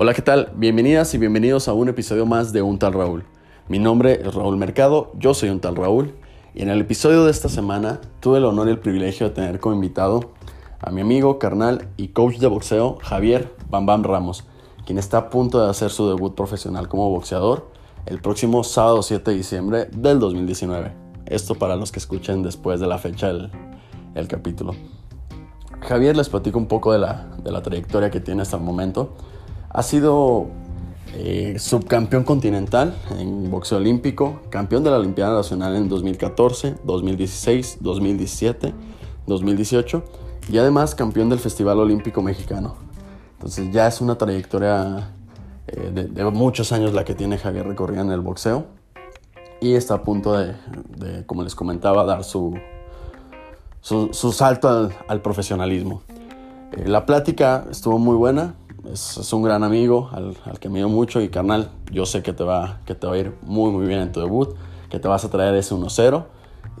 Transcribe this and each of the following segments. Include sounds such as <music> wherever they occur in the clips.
Hola, ¿qué tal? Bienvenidas y bienvenidos a un episodio más de Un Tal Raúl. Mi nombre es Raúl Mercado, yo soy Un Tal Raúl y en el episodio de esta semana tuve el honor y el privilegio de tener como invitado a mi amigo, carnal y coach de boxeo Javier Bam Bam Ramos, quien está a punto de hacer su debut profesional como boxeador el próximo sábado 7 de diciembre del 2019. Esto para los que escuchen después de la fecha el, el capítulo. Javier les platico un poco de la, de la trayectoria que tiene hasta el momento. Ha sido eh, subcampeón continental en boxeo olímpico, campeón de la Olimpiada Nacional en 2014, 2016, 2017, 2018 y además campeón del Festival Olímpico Mexicano. Entonces ya es una trayectoria eh, de, muchos años la que tiene Javier recorrida en el boxeo y está a punto de, como les comentaba, dar su, su, salto al, profesionalismo. Eh, la plática estuvo muy buena, es, un gran amigo al, que me dio mucho y carnal, yo sé que te, va, que te va a ir muy muy bien en tu debut, que te vas a traer ese 1-0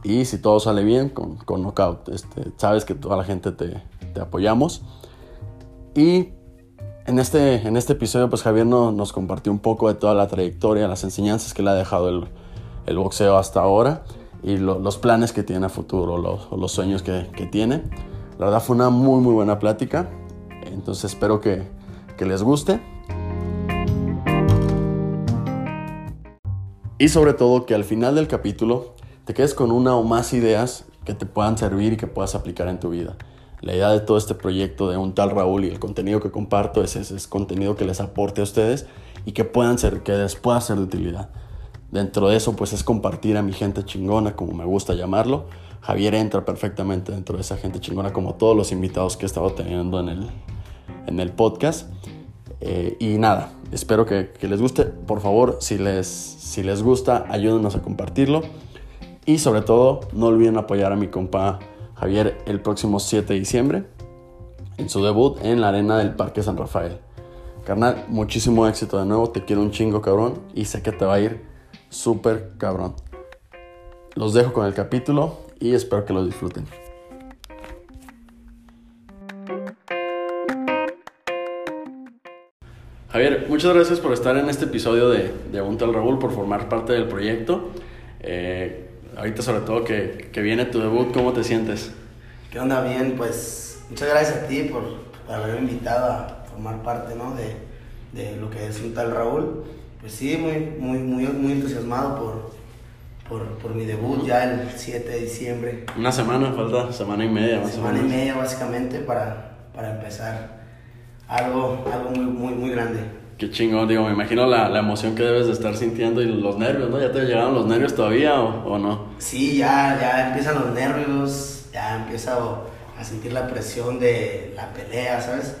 y si todo sale bien con, con knockout, este, sabes que toda la gente te, te apoyamos. Y en este, en este episodio pues Javier nos compartió un poco de toda la trayectoria, las enseñanzas que le ha dejado el, el boxeo hasta ahora y los planes que tiene a futuro, los, los sueños que, que, tiene. La verdad fue una muy muy buena plática, entonces espero que, que les guste. Y sobre todo que al final del capítulo te quedes con una o más ideas que te puedan servir y que puedas aplicar en tu vida. La idea de todo este proyecto de un tal Raúl y el contenido que comparto es ese contenido que les aporte a ustedes y que puedan ser, que les pueda ser de utilidad. Dentro de eso, pues es compartir a mi gente chingona, como me gusta llamarlo. Javier entra perfectamente dentro de esa gente chingona, como todos los invitados que he estado teniendo en el, en el podcast. Eh, y nada, espero que, les guste. Por favor, si les, si les gusta, ayúdenos a compartirlo. Y sobre todo, no olviden apoyar a mi compa Javier el próximo 7 de diciembre en su debut en la arena del Parque San Rafael. Carnal, muchísimo éxito de nuevo. Te quiero un chingo, cabrón. Y sé que te va a ir súper cabrón. Los dejo con el capítulo y espero que lo disfruten. Javier, muchas gracias por estar en este episodio de, de Un Tal Raúl, por formar parte del proyecto. Eh, ahorita sobre todo que, que, viene tu debut, ¿cómo te sientes? ¿Qué onda? Bien, pues muchas gracias a ti por, por haberme invitado a formar parte ¿no? de, de, lo que es Un Tal Raúl. Pues sí, muy, muy, muy, muy entusiasmado por, por, por, mi debut ya el 7 de diciembre. Una semana, falta semana y media más Semana y media básicamente para, para empezar algo, algo muy, muy, muy grande. Qué chingón, digo, me imagino la, la, emoción que debes de estar sintiendo y los nervios, ¿no? ¿Ya te llegaron los nervios todavía o, o no? Sí, ya, ya empiezan los nervios, ya empiezo a sentir la presión de la pelea, ¿sabes?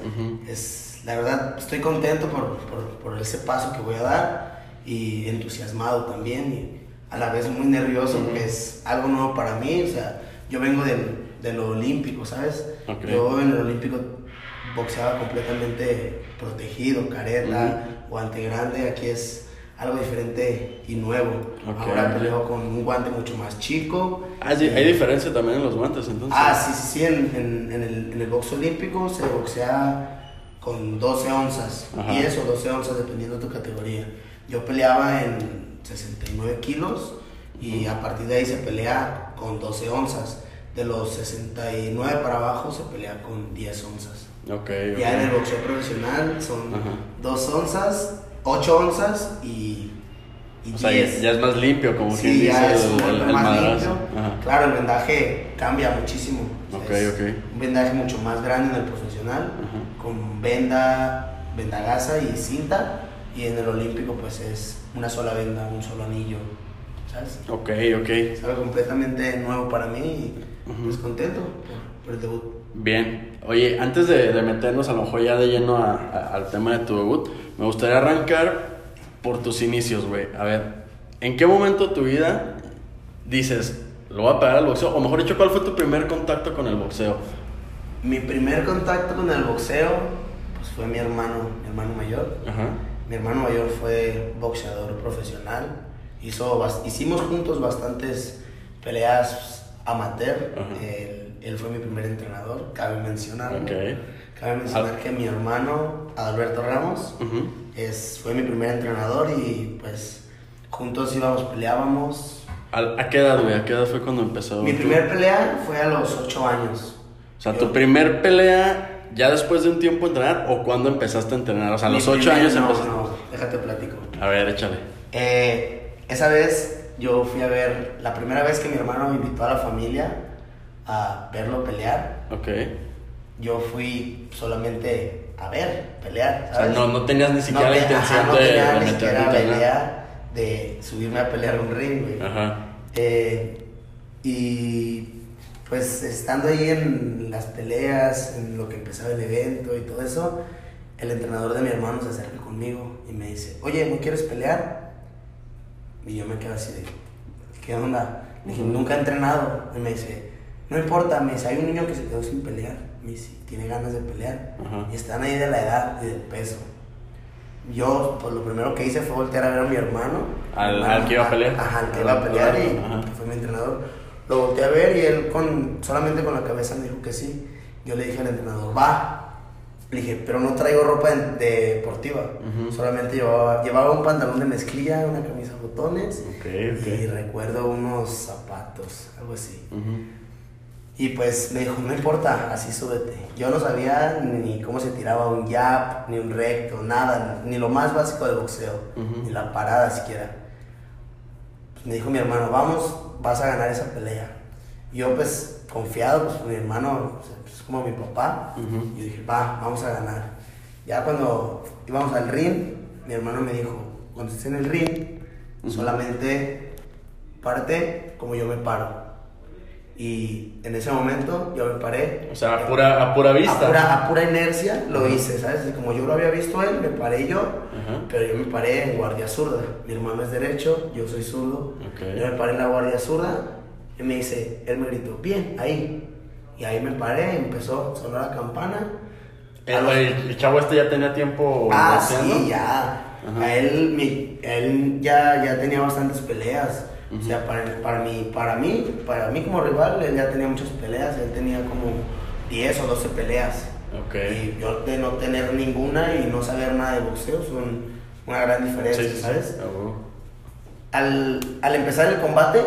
es, la verdad, estoy contento por, por, por, ese paso que voy a dar y entusiasmado también y a la vez muy nervioso porque es algo nuevo para mí, o sea, yo vengo de, de lo olímpico, ¿sabes? Yo en el olímpico boxeaba completamente protegido, careta, guante grande, aquí es algo diferente y nuevo. Ahora peleo con un guante mucho más chico. Ah, sí, hay diferencia también en los guantes entonces. Ah, sí, sí, sí, en, en, en, el, en el boxeo olímpico se boxea con 12 onzas, 10 o 12 onzas dependiendo de tu categoría. Yo peleaba en 69 kilos y a partir de ahí se pelea con 12 onzas. De los 69 para abajo se pelea con 10 onzas. Okay, ya en el boxeo profesional son 2 onzas, 8 onzas y, y o sea, ya, es más limpio, como sí, quien dice el, el, más limpio. Claro, el vendaje cambia muchísimo. Okay, okay. Un vendaje mucho más grande en el profesional, con venda, venda gasa y cinta. Y en el olímpico, pues es una sola venda, un solo anillo. ¿Sabes? Ok, ok. Es algo completamente nuevo para mí y pues contento por, por el debut. Bien, oye, antes de, meternos a lo mejor ya de lleno al tema de tu debut, me gustaría arrancar por tus inicios, güey. A ver, ¿en qué momento de tu vida dices, lo voy a pegar al boxeo? O mejor dicho, ¿cuál fue tu primer contacto con el boxeo? Mi primer contacto con el boxeo, pues fue mi hermano, mi hermano mayor. Mi hermano mayor fue boxeador profesional. Hizo, hicimos juntos bastantes peleas amateur él fue mi primer entrenador, cabe mencionar. Cabe mencionar que mi hermano, Adalberto Ramos, es, fue mi primer entrenador y pues juntos íbamos, peleábamos. ¿A, qué edad, güey? ¿A qué edad fue cuando empezó? Mi tu- primer pelea fue a los 8 años. O sea, Yo- tu primer pelea ya después de un tiempo entrenar o cuando empezaste a entrenar? O sea, a los 8 primer- años no, empezaste. No, déjate platico. A ver, échale. Eh, esa vez yo fui a ver, la primera vez que mi hermano me invitó a la familia a verlo pelear, Ok. yo fui solamente a ver pelear. O sea, no, no tenías ni siquiera la te- intención ajá, no de, tenía de ni siquiera a la entrenar. idea de subirme a pelear un ring, güey. Ajá. Eh, y pues estando ahí en las peleas, en lo que empezaba el evento y todo eso, el entrenador de mi hermano se acerca conmigo y me dice, oye, ¿no quieres pelear? Y yo me quedo así de, ¿qué onda? Le dije, nunca he entrenado. Y me dice, no importa, me dice, hay un niño que se quedó sin pelear. Me dice, tiene ganas de pelear. Ajá. Y están ahí de la edad y del peso. Yo, pues lo primero que hice fue voltear a ver a mi hermano. Al- Mi hermano, al que iba a pelear. Ajá, al que iba a pelear y Ajá. fue mi entrenador. Lo volteé a ver y él con, solamente con la cabeza me dijo que sí. Yo le dije al entrenador, va. Le dije, pero no traigo ropa de- deportiva. Solamente llevaba, llevaba un pantalón de mezclilla, una camisa de botones Ok, y recuerdo unos zapatos, algo así. Y pues me dijo, no importa, así súbete. Yo no sabía ni cómo se tiraba un jab, ni un recto, nada, ni lo más básico del boxeo, ni la parada siquiera. Pues me dijo mi hermano, vamos, vas a ganar esa pelea. Yo pues confiado, pues mi hermano sea, pues, es como mi papá, y yo dije, va, vamos a ganar. Ya cuando íbamos al ring, mi hermano me dijo, cuando estés en el ring, solamente párate como yo me paro. Y en ese momento yo me paré. O sea, a pura, a pura vista. A pura, a pura inercia lo hice, ¿sabes? Y como yo lo había visto él, me paré yo, Ajá. pero yo me paré en guardia zurda. Mi hermano es derecho, yo soy zurdo. Ok. Yo me paré en la guardia zurda y me dice, él me gritó, bien, ahí. Y ahí me paré, empezó a sonar la campana. El, los- el- chavo este ya tenía tiempo Ah, sí, ya. Ajá. A él, mi- él ya, ya tenía bastantes peleas. O sea, para, para, mí, para, mí, para mí como rival, él ya tenía muchas peleas. Él tenía como 10 o 12 peleas. Y yo de no tener ninguna y no saber nada de boxeo son una gran diferencia, Sí, sí, sí. ¿sabes? Ah. Al, al empezar el combate,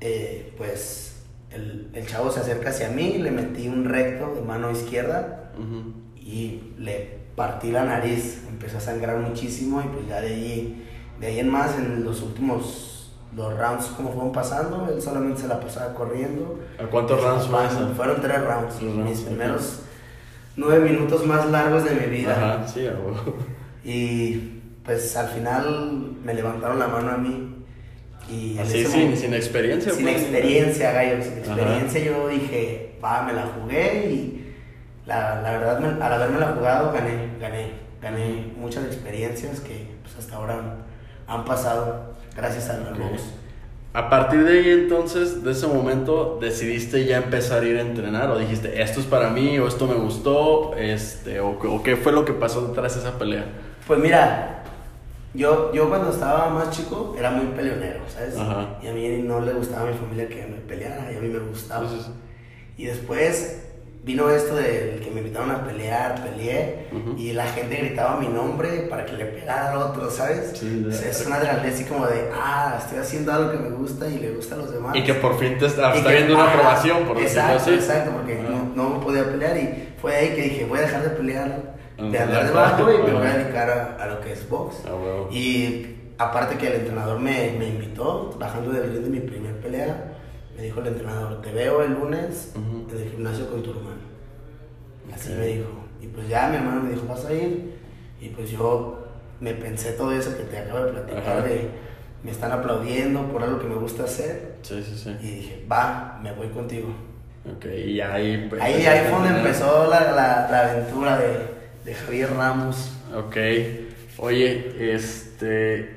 eh, pues el, el chavo se acerca hacia mí, le metí un recto de mano izquierda Ujú. y le partí la nariz, empezó a sangrar muchísimo y pues ya de ahí, de ahí en más, en los últimos dos rounds como fueron pasando, él solamente se la pasaba corriendo. ¿A cuántos rounds fue eso? Fueron tres rounds, Tres rounds, mis primeros nueve minutos más largos de mi vida. Ajá, sí, a huevo. Y pues al final me levantaron la mano a mí. Y Así, sin, momento- sin experiencia. sin pues. experiencia, gallo, sin Ajá. experiencia, yo dije, va, me la jugué y la, la verdad, me- al haberme la jugado, gané, gané, gané muchas experiencias que pues, hasta ahora han, han pasado gracias al Ok. box. A partir de ahí entonces, de ese momento, decidiste ya empezar a ir a entrenar o dijiste, esto es para mí o esto me gustó, este, o, o qué fue lo que pasó detrás de esa pelea. Pues mira, yo, yo cuando estaba más chico era muy peleonero, ¿sabes? Ajá. Y a mí no le gustaba a mi familia que me peleara, y a mí me gustaba. Entonces, Y después vino esto del que me invitaron a pelear, peleé, Ujú. y la gente gritaba mi nombre para que le pegara al otro, ¿sabes? Sí, de- O sea, es una adrenalina así como de, ah, estoy haciendo algo que me gusta y le gusta a los demás. y que por fin te está, está que- viendo una aprobación, por decirlo Exacto, así. exacto, porque Ajá. no, no podía pelear y fue ahí que dije, voy a dejar de pelear, de andar debajo y me voy a dedicar a, a lo que es box. Ah, huevo. Y aparte que el entrenador me, me invitó, bajando del ring de mi primer pelea, me dijo el entrenador, te veo el lunes Ujú. en el gimnasio con tu hermano. Así me dijo. Y pues ya mi hermano me dijo, vas a ir. Y pues yo me pensé todo eso que te acabo de platicar, Ajá. de me están aplaudiendo por algo que me gusta hacer. Sí, sí, sí. Y dije, va, me voy contigo. Ok, y ahí... pues, Ahí, ahí fue donde empezó la, la, la aventura de, de Javier Ramos. Ok. Oye, este.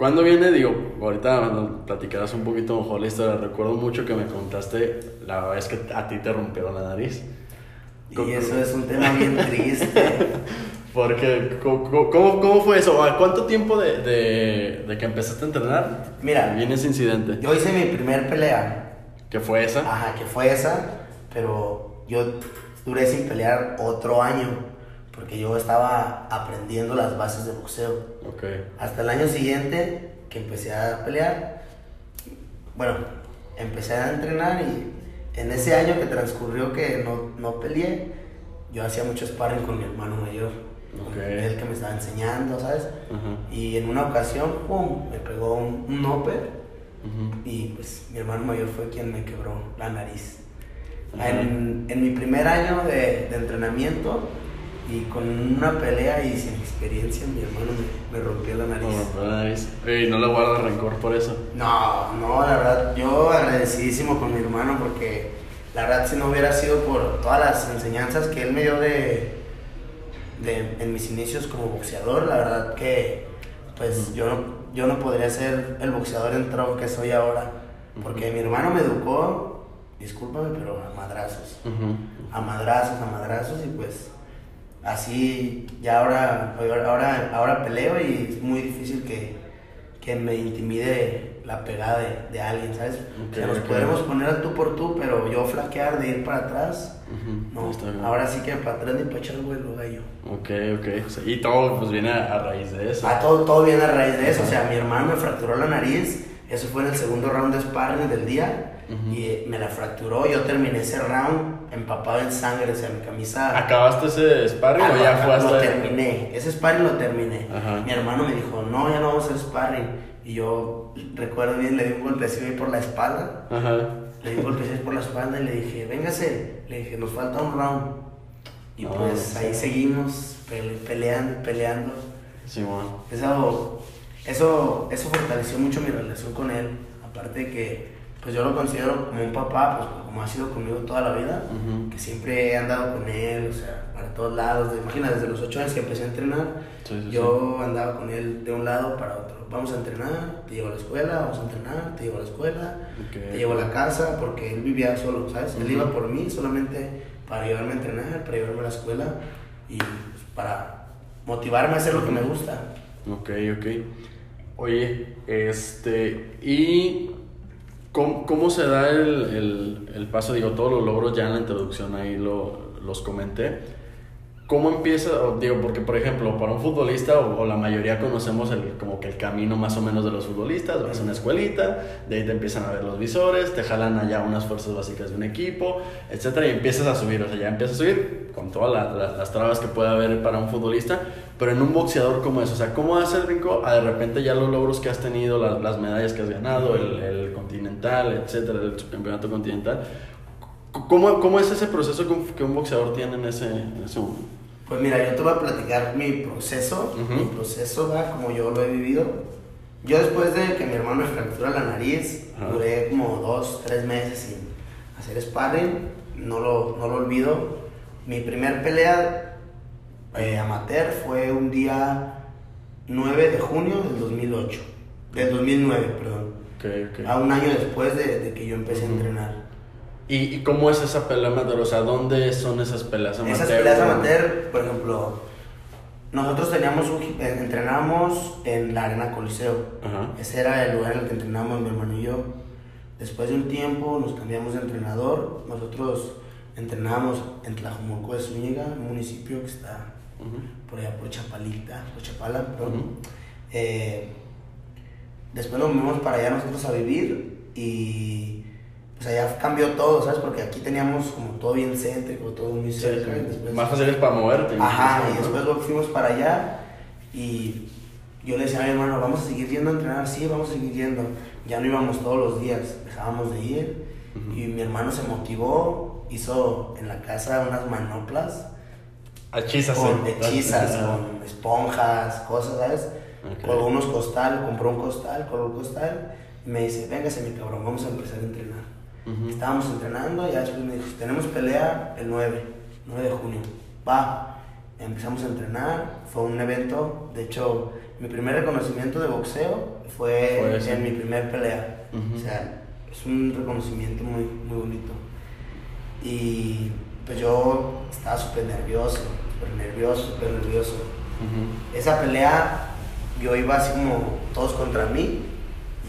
¿Cuándo viene? Digo, ahorita nos platicarás un poquito mejor la historia. Recuerdo mucho que me contaste la vez que a ti te rompieron la nariz. Y eso es un tema bien triste. <laughs> Porque, ¿cómo, cómo, cómo fue eso? ¿A cuánto tiempo de, de, de que empezaste a entrenar Mira. viene ese incidente? Yo hice mi primer pelea. ¿Qué fue esa? Ajá, que fue esa. pero yo duré sin pelear otro año, porque yo estaba aprendiendo las bases de boxeo. Ok. Hasta el año siguiente que empecé a pelear, bueno, empecé a entrenar y en ese año que transcurrió que no, no peleé, yo hacía mucho sparring con mi hermano mayor. Ok. Él que me estaba enseñando, ¿sabes? Y en una ocasión, pum, me pegó un, un upper Ujú. y pues mi hermano mayor fue quien me quebró la nariz. Ajá. En, en mi primer año de, de entrenamiento y con una pelea y sin experiencia, mi hermano me, me rompió la nariz. Oh, nice. Ey, no le guardas rencor por eso. No, no, la verdad, yo agradecidísimo con mi hermano porque la verdad si no hubiera sido por todas las enseñanzas que él me dio de, de en mis inicios como boxeador, la verdad que pues yo no, yo no podría ser el boxeador entrón que soy ahora, porque mi hermano me educó, discúlpame, pero a madrazos, a madrazos, a madrazos y pues así ya ahora, ahora, ahora peleo y es muy difícil que, que me intimide la pegada de, de alguien, ¿sabes? o sea, Ok, nos ok. podemos poner al tú por tú, pero yo flaquear de ir para atrás, no, ahora sí que para atrás ni para echar vuelo gallo. Ok, ok. Y todo pues viene a, a raíz de eso. Ah, todo, todo viene a raíz de eso, o sea, mi hermano me fracturó la nariz, eso fue en el segundo round de sparring del día, Ujú. y eh, me la fracturó, yo terminé ese round empapado en sangre, o sea, mi camisa... ¿Acabaste ese sparring Ah, o ya fue hasta Lo terminé, ese sparring lo terminé. Ajá. Mi hermano me dijo, no, ya no vamos a hacer sparring. Y yo recuerdo bien, le di un golpecito ahí por la espalda. Ajá. Le di un golpecito por la espalda y le dije, véngase. Le dije, nos falta un round. Y No, pues ahí sí. seguimos pele- peleando, peleando. Simón. Eso, eso, eso fortaleció mucho mi relación con él. Aparte de que pues yo lo considero como un papá, pues como ha sido conmigo toda la vida Ujú. que siempre he andado con él, o sea, para todos lados. Imagina, desde los 8 años que empecé a entrenar, Sí, sí, yo andaba con él de un lado para otro. Vamos a entrenar, te llevo a la escuela, vamos a entrenar, te llevo a la escuela, Ok. te llevo a la casa, porque él vivía solo, ¿sabes? Él Ujú. iba por mí solamente para llevarme a entrenar, para llevarme a la escuela y pues, para motivarme a hacer lo que me gusta. Ok, ok. Oye, este, ¿y cómo, cómo se da el, el- el paso? Digo, todos los logros ya en la introducción ahí lo, los comenté. ¿Cómo empieza? Digo, porque por ejemplo, para un futbolista, o, o la mayoría conocemos el, como que el camino más o menos de los futbolistas, vas a una escuelita, de ahí te empiezan a ver los visores, te jalan allá unas fuerzas básicas de un equipo, etcétera, y empiezas a subir, o sea, ya empiezas a subir con todas la- la- las trabas que puede haber para un futbolista, pero en un boxeador como eso, o sea, ¿cómo hace el brinco a de repente ya los logros que has tenido, las, las medallas que has ganado, el, el continental, etcétera, el subcampeonato continental? ¿Cómo, ¿Cómo es ese proceso que un, que un boxeador tiene en ese, en ese momento? Pues mira, yo te voy a platicar mi proceso, mi proceso, ¿verdad? como yo lo he vivido. Yo después de que mi hermano me fractura la nariz, duré como dos, tres meses sin hacer sparring, no lo, no lo olvido. Mi primer pelea eh, amateur fue un día 9 de junio del 2008, del 2009, perdón. Ok, ok. A un año después de, de que yo empecé a entrenar. ¿Y, y cómo es esa pelea amateur? O sea, ¿dónde son esas peleas amateur? Esas peleas amateur, por ejemplo, nosotros teníamos un, eh, entrenábamos en la Arena Coliseo. Ajá. Ese era el lugar en el que entrenábamos mi hermano y yo. Después de un tiempo nos cambiamos de entrenador. Nosotros entrenábamos en Tlajumulco de Zúñiga, un municipio que está por allá por Chapalita, por Chapala, perdón. Eh, después nos movimos para allá nosotros a vivir y pues allá cambió todo, ¿sabes? Porque aquí teníamos como todo bien céntrico, todo muy cerca. sí. después- Más fácil es para moverte. Ajá, y incluso, ¿no? después fuimos para allá y yo le decía a mi hermano, vamos a seguir yendo a entrenar, sí, vamos a seguir yendo. Ya no íbamos todos los días, dejábamos de ir y mi hermano se motivó, hizo en la casa unas manoplas Hechizas. con ¿eh? hechizas, Ajá. con esponjas, cosas, ¿sabes? Ok. Colgó unos costal, compró un costal, colgó un costal y me dice, véngase mi cabrón, vamos a empezar a entrenar. Estábamos entrenando y después me dijo, tenemos pelea el 9, 9 de junio. Va, empezamos a entrenar, fue un evento, de hecho, mi primer reconocimiento de boxeo fue, en mi primer pelea. O sea, es un reconocimiento muy, muy bonito. Y pues yo estaba súper nervioso, súper nervioso, súper nervioso. Esa pelea, yo iba así como todos contra mí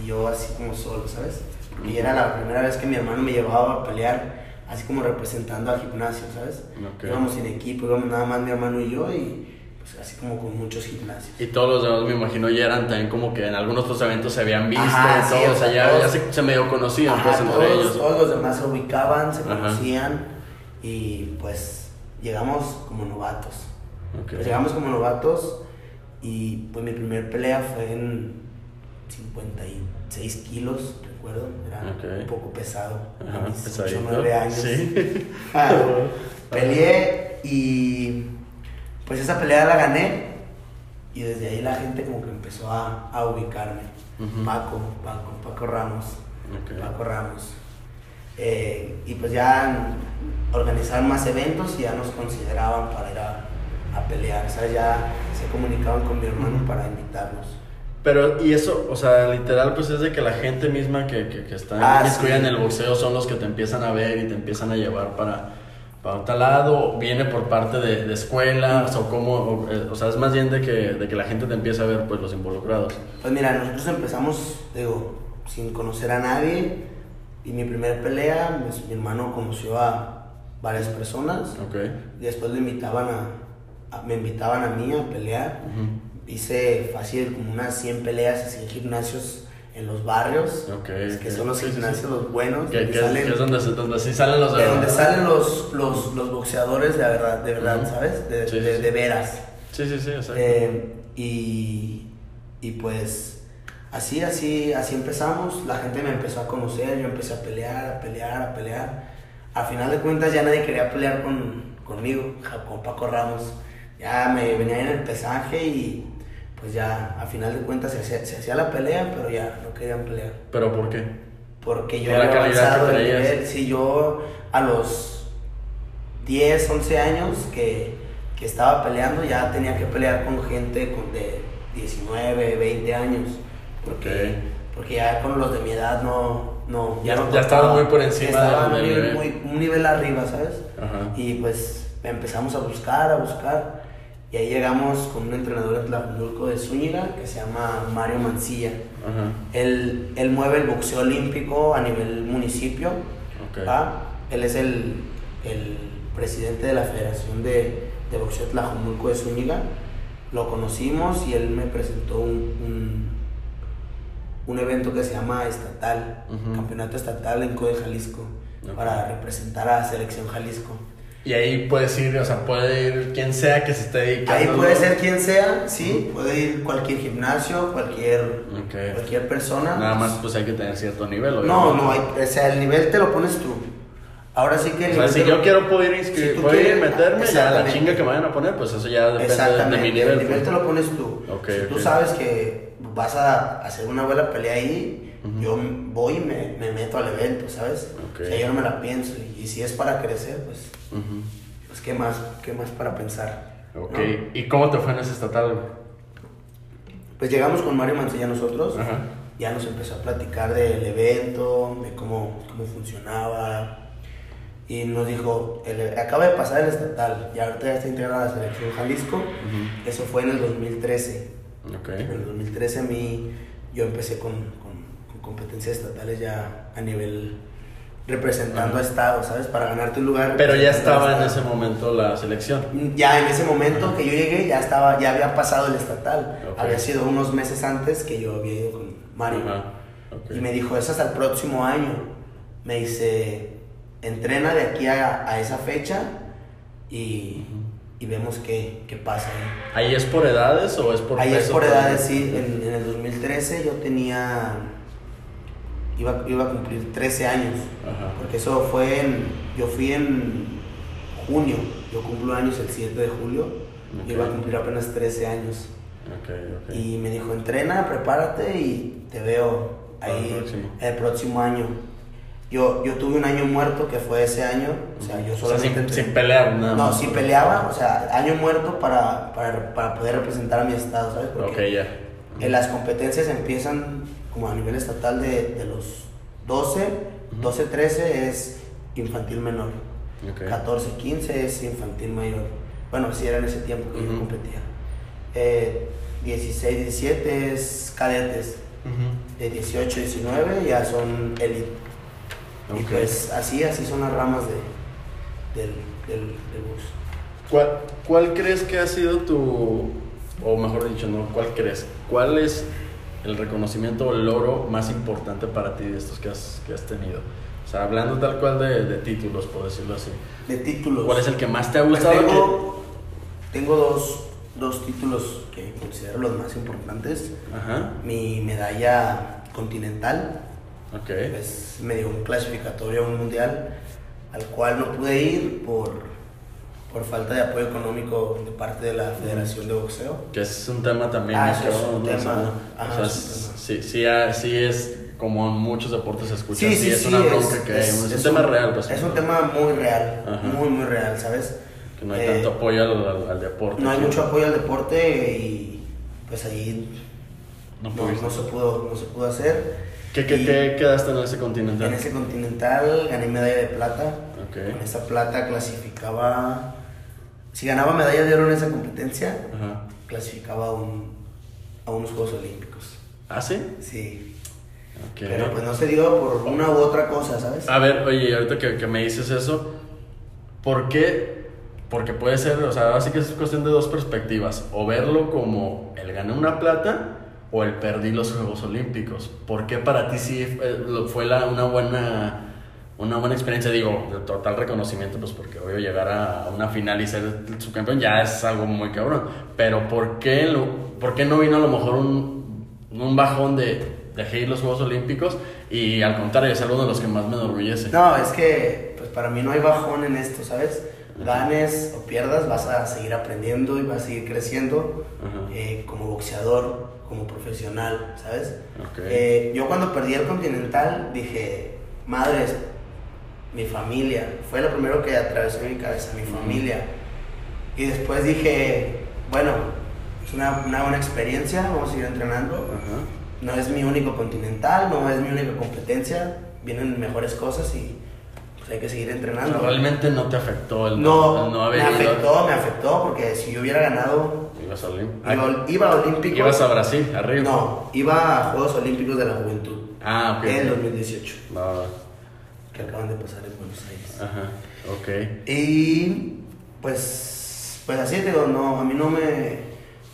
y yo así como solo, ¿sabes? Porque era la primera vez que mi hermano me llevaba a pelear así como representando al gimnasio, ¿sabes? Íbamos sin equipo, íbamos nada más mi hermano y yo y pues así como con muchos gimnasios. Y todos los demás, me imagino, ya eran también como que en algunos otros eventos se habían visto Ajá, y todo, sí, o sea, ya, todos- ya se, se medio conocían Ajá, pues entre todos, ellos. todos los demás se ubicaban, se Ajá. conocían y pues llegamos como novatos. Pues llegamos como novatos y pues mi primer pelea fue en 56 kilos, recuerdo, era un poco pesado, Ajá, a mis 8 pesadito. 9 años. Sí. <laughs> Ah, peleé y pues esa pelea la gané y desde ahí la gente como que empezó a, a ubicarme. Paco, Paco, Paco Ramos. Paco Ramos. Eh, y pues ya organizaron más eventos y ya nos consideraban para ir a, a pelear. O sea, ya se comunicaban con mi hermano para invitarnos. Pero, y eso, o sea, literal, pues es de que la gente misma que, que, que está Ah, sí. en el boxeo son los que te empiezan a ver y te empiezan a llevar para, para tal lado, viene por parte de, de escuelas, o como, o, eh, o sea, es más bien de que, de que la gente te empieza a ver, pues, los involucrados. Pues mira, nosotros empezamos, digo, sin conocer a nadie. Y mi primera pelea, pues, mi hermano conoció a varias personas. Ok. Y después le invitaban a, a- me invitaban a mí a pelear. Ujú. Hice fácil como unas 100 peleas así en gimnasios en los barrios. Ok, que son los Sí, sí, sí. gimnasios los buenos. Que, que salen- que es donde, donde salen los de donde salen los, los, los boxeadores de verdad, de verdad Ujú. ¿sabes? De, de, de veras. Sí, sí, sí, exacto. Eh, y, y pues así, así, así empezamos. La gente me empezó a conocer, yo empecé a pelear, a pelear, a pelear. Al final de cuentas ya nadie quería pelear con, conmigo, con Paco Ramos. Ya me venía en el pesaje y pues ya al final de cuentas se hacía, se hacía la pelea, pero ya no querían pelear. ¿Pero por qué? Porque yo Por había avanzado de nivel. Sí, yo a los 10, 11 años que, que estaba peleando ya tenía que pelear con gente con de 19, 20 años. Porque, Ok. porque ya con los de mi edad no... no ya, no Ya estaban muy por encima Estaban del un nivel, nivel. muy- un nivel arriba, ¿sabes? Ajá. Y pues empezamos a buscar, a buscar. Y ahí llegamos con un entrenador de Tlajumulco de Zúñiga que se llama Mario Mancilla. Ajá. Él, él mueve el boxeo olímpico a nivel municipio. Ok. ¿va? Él es el, el presidente de la Federación de, de Boxeo Tlajomulco de Zúñiga. Lo conocimos y él me presentó un, un, un evento que se llama Estatal. Campeonato Estatal en Code Jalisco, Ok. para representar a Selección Jalisco. Y ahí puedes ir, o sea, puede ir quien sea que se esté dedicando. Ahí puede ¿no? ser quien sea, sí, puede ir cualquier gimnasio, cualquier, Ok. cualquier persona. Nada más, pues hay que tener cierto nivel, No, obviamente. no, hay, o sea, el nivel te lo pones tú. Ahora sí que el O sea, nivel si yo lo- quiero poder inscribir, Si poder quieres- meterme, ya la exactamente. chinga que me vayan a poner, pues eso ya depende de, de Exactamente, mi nivel. el nivel pues. te lo pones tú. Ok, si ok. tú sabes que vas a hacer una buena pelea ahí, yo voy y me, me meto al evento, ¿sabes? Ok. O sea, yo no me la pienso. Y, y si es para crecer, pues, Ujú. pues ¿qué más? ¿Qué más para pensar? Ok. ¿no? ¿Y cómo te fue en ese estatal? Pues llegamos con Mario Mancilla nosotros. Ya nos empezó a platicar del evento, de cómo, cómo funcionaba. Y nos dijo, el- acaba de pasar el estatal, y ahorita ya está integrada la selección Jalisco. Ujú. Eso fue en el 2013. Ok. En el 2013 a mí, yo empecé con, con- con competencias estatales ya a nivel representando Ajá. a Estado, ¿sabes? Para ganarte un lugar. Pero ya estaba en ese momento la selección. Ya en ese momento Ajá. que yo llegué, ya estaba, ya había pasado el estatal. Ok. Había sido unos meses antes que yo había ido con Mario. Ajá. Ok. Y me dijo, es hasta el próximo año. Me dice, entrena de aquí a, a esa fecha y, y vemos qué, qué pasa. ahí". ¿Ahí es por edades o es por Ahí es peso? por edades, sí. En, en el 2013 yo tenía. Iba, iba a cumplir 13 años. Ajá. Porque eso fue en. Yo fui en junio. Yo cumplo años el 7 de julio. Yo iba a cumplir apenas 13 años. Ok, ok. Y me dijo: entrena, prepárate y te veo Para el ahí próximo. el próximo año. Yo, yo tuve un año muerto que fue ese año. O sea, yo O sea, solamente. sin, sin pelear, nada No, más. si peleaba, o sea, año muerto para, para, para poder representar a mi estado, ¿sabes? Ok, ya. En las competencias empiezan como a nivel estatal de, de los 12, 12, 13 es infantil menor, Ok. 14, 15 es infantil mayor. Bueno, así era en ese tiempo que yo Ujú. competía. Eh, 16, 17 es cadetes, Ujú. de 18, 19 ya son elite. Y Ok. pues así, así son las ramas de, del, del, del bus. ¿Cuál, ¿Cuál crees que ha sido tu, o mejor dicho, no, cuál crees? ¿Cuál es el reconocimiento o el logro más importante para ti de estos que has, que has tenido? O sea, hablando tal cual de, de títulos, por decirlo así. De títulos. ¿Cuál es el que más te ha Pues gustado? tengo, tengo dos, dos títulos que considero los más importantes. Ajá, Mi medalla continental, ok. pues me dio un clasificatorio a un mundial al cual no pude ir por, por falta de apoyo económico de parte de la Federación de Boxeo. Que es un tema también. Ah, eso es un ¿no? O sea, tema. o Ajá, sea, es un tema. sí, sí, ah, sí es como en muchos deportes se escucha. Sí, es sí, una bronca que hay. Es, un tema real, pues. Es un tema muy real, Ajá. muy, muy real, ¿sabes? Que no hay Eh, tanto apoyo al, al- al deporte. No hay sí. mucho apoyo al deporte y pues ahí No no, no se, pudo, no se pudo hacer. ¿Qué, qué, qué quedaste en ese continental? En ese continental gané medalla de plata. Ok. Con esa plata clasificaba. Si ganaba medalla de oro en esa competencia, Ajá. clasificaba a, un- a unos Juegos Olímpicos. ¿Ah, sí? Sí. Pero pues no se dio por una u otra cosa, ¿sabes? A ver, oye, ahorita que, que me dices eso, ¿por qué? Porque puede ser, o sea, ahora sí que es cuestión de dos perspectivas. O verlo como el gané una plata o el perdí los Juegos Olímpicos. ¿Por qué para ti sí fue, lo- fue la, una buena una buena experiencia? Digo, de total reconocimiento, pues porque obvio llegar a una final y ser subcampeón ya es algo muy cabrón. Pero ¿por qué, lo, por qué no vino a lo mejor un, un bajón de dejé ir los Juegos Olímpicos y al contrario es algo de los que más me enorgullece? No, es que pues para mí no hay bajón en esto, ¿sabes? Ganes o pierdas, vas a seguir aprendiendo y vas a seguir creciendo eh, como boxeador, como profesional, ¿sabes? Ok. Eh, yo cuando perdí el Continental dije, madres, mi familia, fue lo primero que atravesó mi cabeza, mi familia. Y después dije, bueno, es una, una buena experiencia, vamos a seguir entrenando. Ajá. No es mi único continental, no es mi única competencia, vienen mejores cosas y pues hay que seguir entrenando. realmente no te afectó el no, el no haber me ido. afectó, me afectó, porque si yo hubiera ganado, Ibas a Olim- iba, iba a Olímpicos. Ibas a Brasil, arriba. No, iba a Juegos Olímpicos de la Juventud Ah, ok. en ok. 2018, Va, va. Que acaban de pasar en Buenos Aires. Ajá, ok. Y pues, pues así digo, no, a mí no me,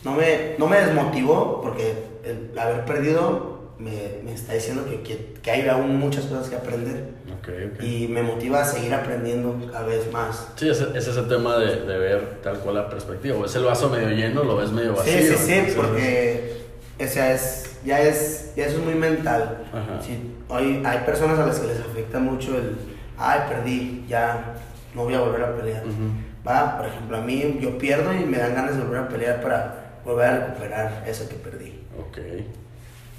no me, no me desmotivó porque el haber perdido me, me está diciendo que, que, que hay aún muchas cosas que aprender Ok, ok. y me motiva a seguir aprendiendo cada vez más. Sí, ese, ese es el tema de, de ver tal cual la perspectiva. O ves el vaso medio lleno, lo ves medio vacío. Sí, sí, sí, entonces- porque o sea, es, ya, es, ya eso es muy mental. Sí, hoy hay personas a las que les afecta mucho el, ay, perdí, ya no voy a volver a pelear. Ujú. Va, por ejemplo, a mí yo pierdo y me dan ganas de volver a pelear para volver a recuperar eso que perdí. Ok.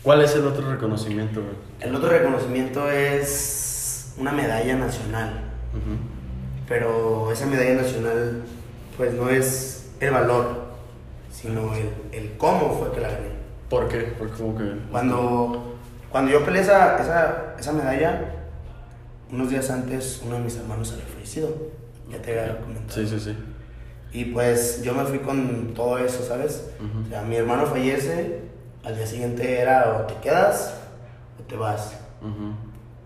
¿Cuál es el otro reconocimiento? El otro reconocimiento es una medalla nacional, pero esa medalla nacional pues no es el valor, sino el, el cómo fue que la gané. ¿Por qué? Porque como que... Cuando, cuando yo peleé esa, esa, esa medalla, unos días antes uno de mis hermanos había fallecido, ya te había comentado. Sí, sí, sí. Y pues yo me fui con todo eso, ¿sabes? O sea, mi hermano fallece, al día siguiente era o te quedas o te vas.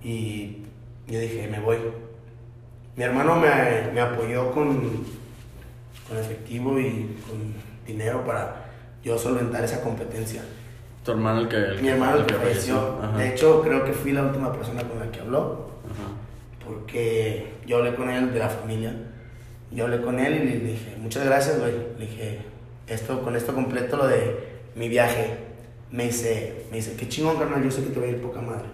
Y yo dije, me voy. Mi hermano me, me apoyó con, con efectivo y con dinero para yo solventar esa competencia. Tu hermano el que... el Mi hermano el que falleció. falleció. De hecho, creo que fui la última persona con la que habló, Ajá. porque yo hablé con él de la familia. Yo hablé con él y le dije, muchas gracias, güey. Le dije, esto, con esto completo lo de mi viaje. Me dice, me dice, qué chingón, carnal, yo sé que te voy a ir poca madre.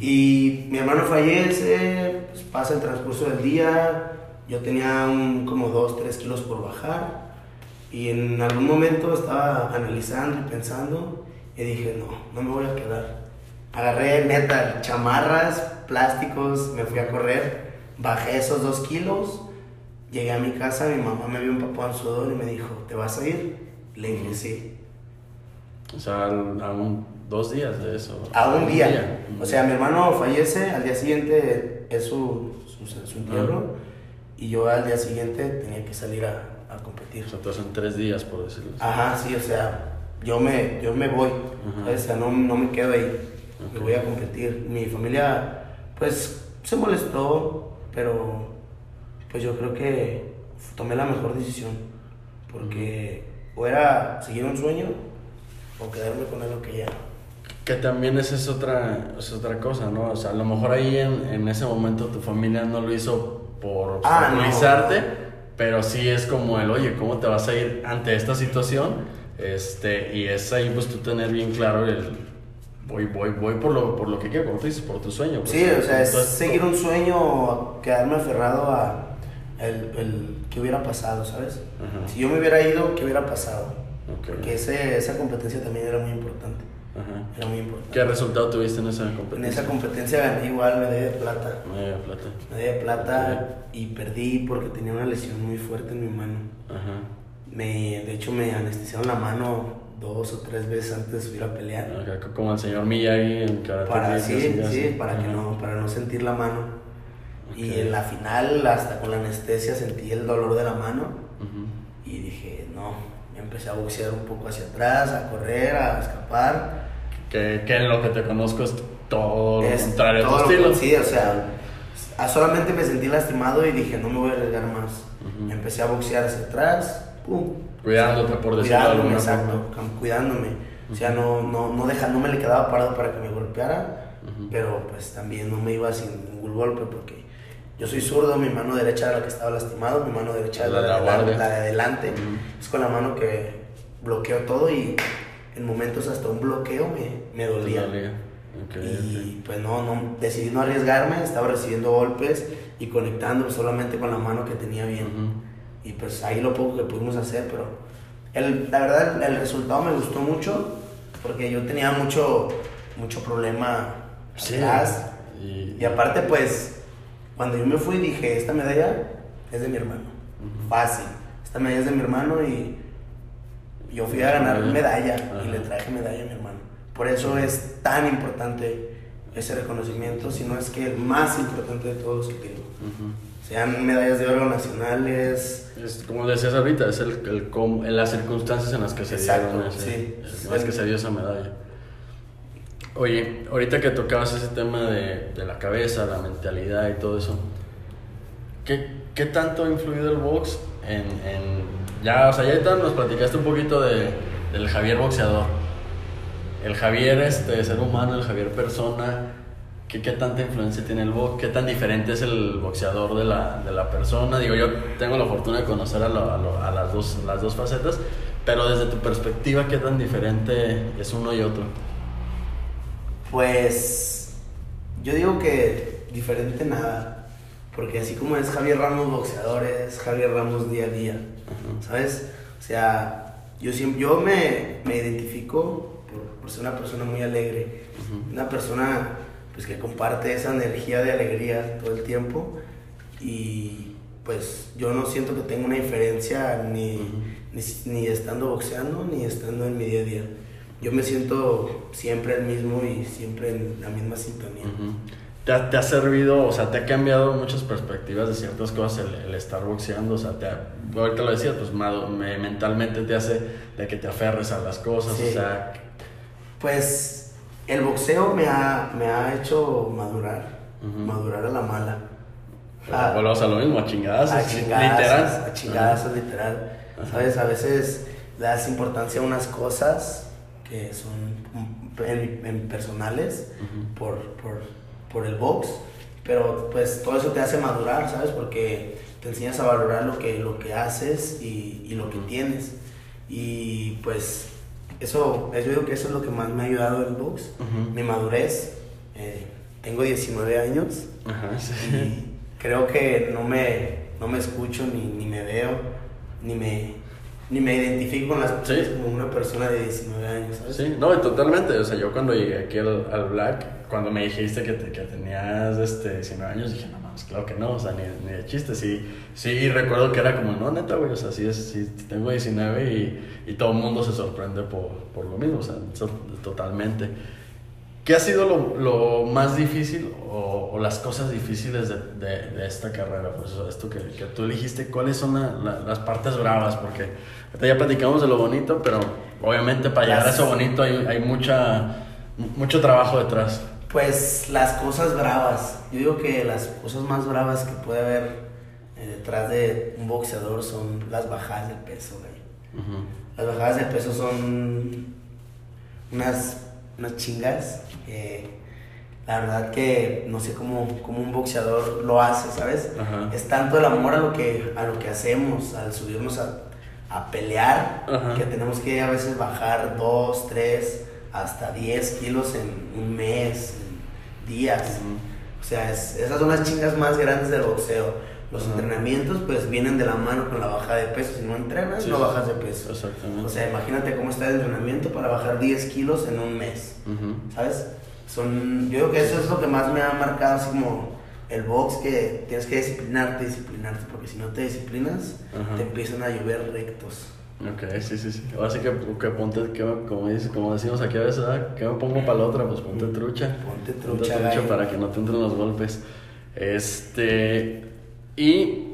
Y mi hermano fallece, pues, pasa el transcurso del día, yo tenía un, como 2, 3 kilos por bajar y en algún momento estaba analizando y pensando y dije, no, no me voy a quedar. Agarré neta chamarras, plásticos, me fui a correr, bajé esos 2 kilos, llegué a mi casa, mi mamá me vio un papá en sudor y me dijo, ¿te vas a ir? Le dije, sí. O sea, al- a un, dos días de eso. A un día. O sea, mi hermano fallece, al día siguiente es su, su, su entierro y yo al día siguiente tenía que salir a, a competir. O sea, entonces en tres días, por decirlo así. Ajá, sí, o sea, yo me, yo me voy, Ajá. o sea, no, no me quedo ahí, me Ok. voy a competir. Mi familia, pues, se molestó, pero pues yo creo que tomé la mejor decisión. Porque o era seguir un sueño o quedarme con algo que ya. Que también esa es otra, es otra cosa, ¿no? O sea, a lo mejor ahí en, en ese momento tu familia no lo hizo por Ah, no. Pero sí es como el, oye, ¿cómo te vas a ir ante esta situación? Este, y es ahí pues tú tener bien claro el, voy, voy, voy por lo, por lo que quiero, como tú dices, por tu sueño. pues. Sí, o sea, es seguir un sueño quedarme aferrado a el, el que hubiera pasado, ¿sabes? Ajá. Si yo me hubiera ido, ¿qué hubiera pasado? Porque ese, esa competencia también era muy importante. Ajá. Era muy importante. ¿Qué resultado tuviste en esa En competencia? esa competencia gané igual medalla de plata. Media plata. Medalla de plata y perdí porque tenía una lesión muy fuerte en mi mano. Ajá. Me, de hecho, me anestesiaron la mano dos o tres veces antes de subir a pelear. Acá como el señor Miyagi en karate. Para, sí, sí, para que no, para no sentir la mano. Y en la final, hasta con la anestesia, sentí el dolor de la mano. Y dije, no, empecé a boxear un poco hacia atrás, a correr, a escapar. Que, que en lo que te conozco es todo lo contrario a tu estilo. que- Sí, o sea, a- solamente me sentí lastimado y dije, no me voy a arriesgar más. Empecé a boxear hacia atrás, pum. Cuidándote, por decirlo de Cuidándome, alguna exacto, forma. cuidándome. O sea, no, no, no, deja, no me le quedaba parado para que me golpeara, pero pues también no me iba sin ningún golpe porque yo soy zurdo, mi mano derecha era la que estaba lastimado, mi mano derecha era de la, la la- la de adelante. Es con la mano que bloqueo todo y en momentos hasta un bloqueo me, me dolía. Y pues no, no, decidí no arriesgarme, estaba recibiendo golpes y conectando solamente con la mano que tenía bien. Ujú. Y pues ahí lo poco que pudimos hacer, pero el, la verdad el, el resultado me gustó mucho porque yo tenía mucho, mucho problema Sí. atrás. Y, Y aparte pues cuando yo me fui dije, esta medalla es de mi hermano. Ujú. Fácil. Esta medalla es de mi hermano y yo fui a ganar medalla y le traje medalla a mi hermano. Por eso es tan importante ese reconocimiento, si no es que el más importante de todos los que tengo. Sean medallas de oro nacionales, Es, como decías ahorita, es el, el en las circunstancias en las que se Exacto, dieron ese, sí. las que se dio esa medalla. Oye, ahorita que tocabas ese tema de, de la cabeza, la mentalidad y todo eso, ¿qué, qué tanto ha influido el box en, en- ya, o sea, ya nos platicaste un poquito de, del Javier boxeador, el Javier este ser humano, el Javier persona, ¿qué, qué tanta influencia tiene el box? ¿Qué tan diferente es el boxeador de la, de la persona? Digo, yo tengo la fortuna de conocer a lo- a las, dos, las dos facetas, pero desde tu perspectiva, ¿qué tan diferente es uno y otro? pues yo digo que diferente nada, porque así como es Javier Ramos boxeador, es Javier Ramos día a día, ¿sabes? O sea, yo, siempre, yo me, me identifico por, por ser una persona muy alegre, una persona pues que comparte esa energía de alegría todo el tiempo y pues yo no siento que tenga una diferencia ni, ni, ni estando boxeando ni estando en mi día a día. Yo me siento siempre el mismo y siempre en la misma sintonía. ¿Te ha, te ha servido, o sea, te ha cambiado muchas perspectivas de ciertas cosas el, el estar boxeando? O sea, te ha- ahorita lo decías, pues me- mentalmente te hace de que te aferres a las cosas, Sí. o sea, Pues el boxeo me ha, me ha hecho madurar, madurar a la mala. pues, Ah, volvemos a lo mismo, a chingadas, a chingadazos, literal. a chingadazos, literal. Ajá. ¿Sabes? A veces le das importancia a unas cosas que son mm, en, en personales por, por, por el box, pero pues todo eso te hace madurar, ¿sabes? Porque te enseñas a valorar lo que, lo que haces y, y lo que tienes. Y pues eso, yo digo que eso es lo que más me ha ayudado el box, Ujú. mi madurez. Eh, tengo 19 años Ajá, sí. y creo que no me, no me escucho ni, ni me veo, ni me, ni me identifico con las personas Sí. como una persona de 19 años, ¿sabes? Sí, no, totalmente. O sea, yo cuando llegué aquí al, al Black, cuando me dijiste que, te- que tenías este, 19 años, dije, no mames, claro que no, o sea, ni, ni de chiste. Sí, sí, recuerdo que era como, no, neta, güey, o sea, sí, es, sí tengo 19 y, y todo el mundo se sorprende por, por lo mismo, o sea, so- totalmente. ¿Qué ha sido lo, lo más difícil o, o las cosas difíciles de, de- de esta carrera? Pues eso, esto que, que tú elegiste, ¿cuáles son la- la- las partes bravas? Porque ahorita ya platicamos de lo bonito, pero obviamente para llegar a eso bonito hay, hay mucha, mucho trabajo detrás. Pues las cosas bravas. Yo digo que las cosas más bravas que puede haber eh, detrás de un boxeador son las bajadas de peso, güey. Las bajadas de peso son unas, unas chingas. que la verdad que no sé cómo, cómo un boxeador lo hace, ¿sabes? Es tanto el amor a lo que, a lo que hacemos, al subirnos a, a pelear, Ajá. que tenemos que a veces bajar 2, 3, hasta 10 kilos en un mes, en días. Ujú. O sea, es- esas son las chingas más grandes del boxeo. Los Ajá. entrenamientos pues vienen de la mano con la bajada de peso. Si no entrenas, Sí, no bajas de peso. Exactamente. O sea, imagínate cómo está el entrenamiento para bajar 10 kilos en un mes. ¿sabes? Son, yo creo que eso es lo que más me ha marcado, así como el box, que tienes que disciplinarte, disciplinarte, porque si no te disciplinas, Ajá. te empiezan a llover rectos. Ok, sí, sí, sí. Ahora sí que, que ponte, que, como, como decimos aquí a veces, que me pongo para la otra? Pues ponte trucha. Ponte Ponte trucha, para que no te entren los golpes. Este. Y.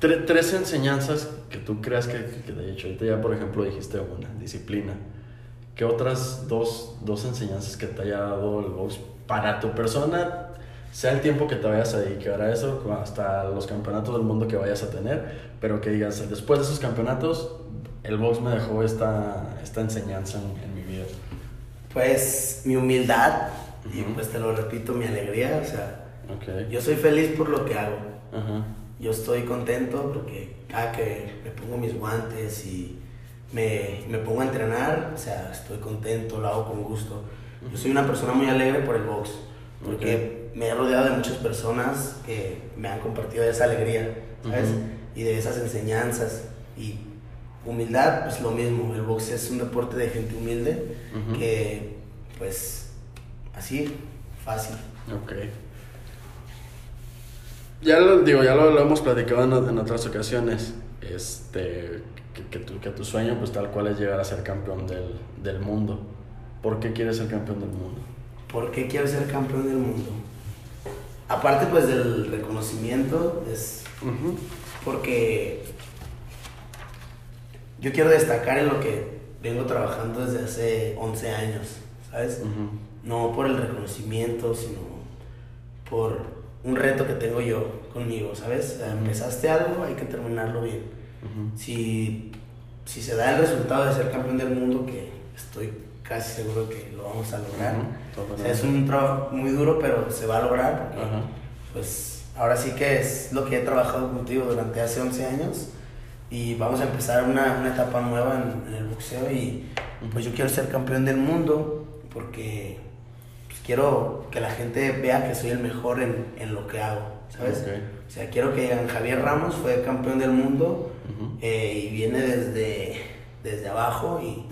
tre- tres enseñanzas que tú creas que, que de hecho, ahorita ya por ejemplo dijiste una, disciplina. ¿Qué otras dos, dos enseñanzas que te haya dado el box para tu persona, sea el tiempo que te vayas a dedicar a eso, hasta los campeonatos del mundo que vayas a tener, pero que digas, después de esos campeonatos, el box me dejó esta, esta enseñanza en, en mi vida? Pues mi humildad, y pues te lo repito, mi alegría, o sea, yo soy feliz por lo que hago. Yo estoy contento porque cada que me pongo mis guantes y me, me pongo a entrenar, o sea, estoy contento, lo hago con gusto. Yo soy una persona muy alegre por el box, porque me he rodeado de muchas personas que me han compartido esa alegría, ¿sabes? Y de esas enseñanzas. Y humildad, pues lo mismo, el box es un deporte de gente humilde que, pues, así, fácil. Ok. Ya lo digo, ya lo, lo hemos platicado en, en otras ocasiones. Este, que, que tu, que tu sueño, pues tal cual es llegar a ser campeón del, del mundo. ¿Por qué quieres ser campeón del mundo? ¿Por qué quiero ser campeón del mundo? Aparte pues del reconocimiento, es porque yo quiero destacar en lo que vengo trabajando desde hace 11 años, ¿sabes? No por el reconocimiento, sino por un reto que tengo yo conmigo, ¿sabes? Empezaste algo, hay que terminarlo bien. Si, si se da el resultado de ser campeón del mundo, que estoy casi seguro que lo vamos a lograr. Ujú, O sea, es un trabajo muy duro, pero se va a lograr porque, pues, ahora sí que es lo que he trabajado contigo durante hace 11 años y vamos a empezar una, una etapa nueva en, en el boxeo y pues yo quiero ser campeón del mundo porque pues, quiero que la gente vea que soy el mejor en, en lo que hago, ¿sabes? O sea, quiero que digan, Javier Ramos fue campeón del mundo eh, y viene desde, desde abajo y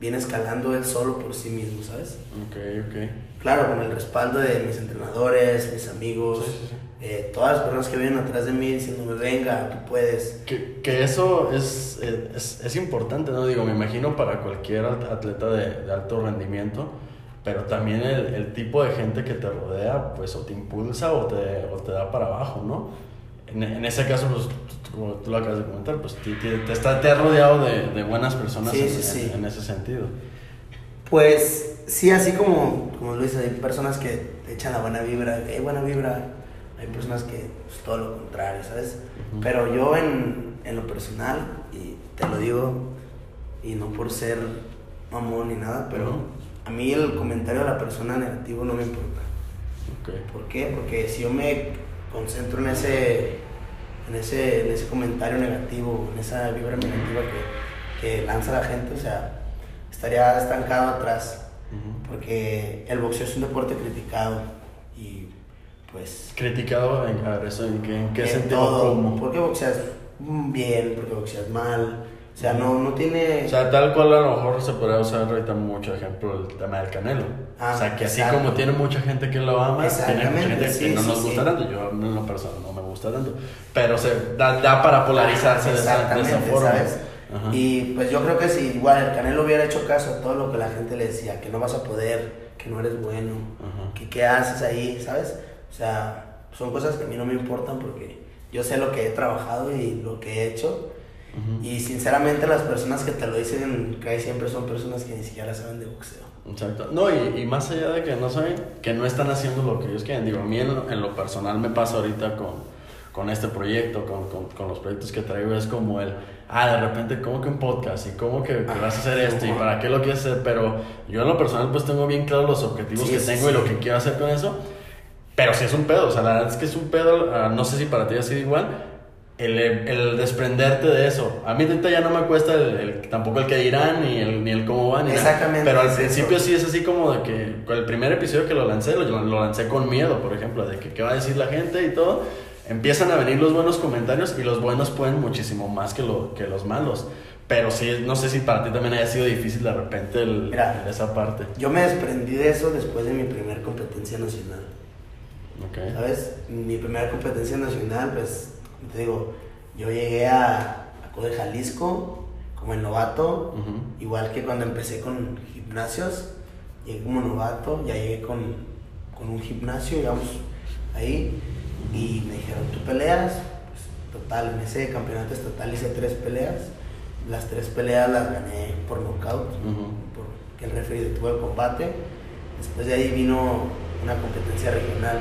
viene escalando él solo por sí mismo, ¿sabes? Ok, ok. Claro, con el respaldo de mis entrenadores, mis amigos, Sí, sí, sí. eh, todas las personas que vienen atrás de mí diciéndome, venga, tú puedes. Que, que eso es, es, es importante, ¿no? Digo, me imagino para cualquier at- atleta de, de alto rendimiento, pero también el, el tipo de gente que te rodea, pues o te impulsa o te, o te da para abajo, ¿no? En, en ese caso, pues, como tú lo acabas de comentar, pues te, te, te está, te has rodeado de, de buenas personas Sí, en, sí, en- en ese sentido. Pues sí, así como, como dices, hay personas que te echan la buena vibra, hay buena vibra, hay personas que pues, todo lo contrario, ¿sabes? Ujú. Pero yo en, en lo personal, y te lo digo, y no por ser mamón ni nada, pero Ujú. a mí el comentario de la persona negativo no me importa. Ok. ¿Por qué? Porque si yo me concentro en ese, en ese, en ese comentario negativo, en esa vibra negativa que, que lanza la gente, o sea, estaría estancado atrás. Porque el boxeo es un deporte criticado y pues... Criticado en, eso, ¿en qué, en qué en sentido? todo. ¿Cómo? ¿Por qué boxeas bien? ¿Por qué boxeas mal? O sea, no, no tiene... O sea, tal cual a lo mejor se podría usar ahorita mucho ejemplo el tema del canelo. Ah, o sea, que así exacto. como tiene mucha gente que lo ama, tiene mucha gente sí, que no sí, nos sí. gusta tanto. Yo en lo personal no me gusta tanto. Pero se da, da para polarizarse de esa, de esa forma. ¿sabes? Ajá. Y pues yo creo que si igual el Canelo hubiera hecho caso a todo lo que la gente le decía, que no vas a poder, que no eres bueno, Ajá. que qué haces ahí, ¿sabes? O sea, son cosas que a mí no me importan porque yo sé lo que he trabajado y lo que he hecho. Y sinceramente las personas que te lo dicen casi siempre son personas que ni siquiera saben de boxeo. Exacto. No, y, y más allá de que no saben, que no están haciendo lo que ellos quieren. Digo, a mí en lo, en lo personal me pasa ahorita con, con este proyecto, con, con, con, los proyectos que traigo, es como el, ah, de repente, ¿cómo que un podcast? ¿Y cómo que, vas a hacer esto? ¿Y para qué lo quieres hacer? Pero yo en lo personal pues tengo bien claro los objetivos Sí, que sí, tengo y lo que quiero hacer con eso. Pero sí es un pedo, o sea, la verdad es que es un pedo, ah, no sé si para ti ha sido igual, el, el desprenderte de eso. A mí ahorita ya no me cuesta el, el- tampoco el que dirán, ni el, ni el cómo van, ni nada. Exactamente, Pero al es principio eso. sí es así como de que el primer episodio que lo lancé, lo, lo lancé con miedo, por ejemplo, de que qué va a decir la gente y todo. Empiezan a venir los buenos comentarios y los buenos pueden muchísimo más que, lo, que los malos. Pero sí, no sé si para ti también haya sido difícil de repente el- Mira. esa parte. Yo me desprendí de eso después de mi primer competencia nacional. Ok. ¿Sabes? Mi primera competencia nacional, pues, como te digo, yo llegué a, a Code Jalisco como el novato, igual que cuando empecé con gimnasios, llegué como novato, ya llegué con, con un gimnasio, digamos, ahí, y me dijeron, ¿tú peleas? Pues, total, en ese campeonato estatal hice tres peleas, las tres peleas las gané por nocaut, porque el referee detuvo el combate. Después de ahí vino una competencia regional.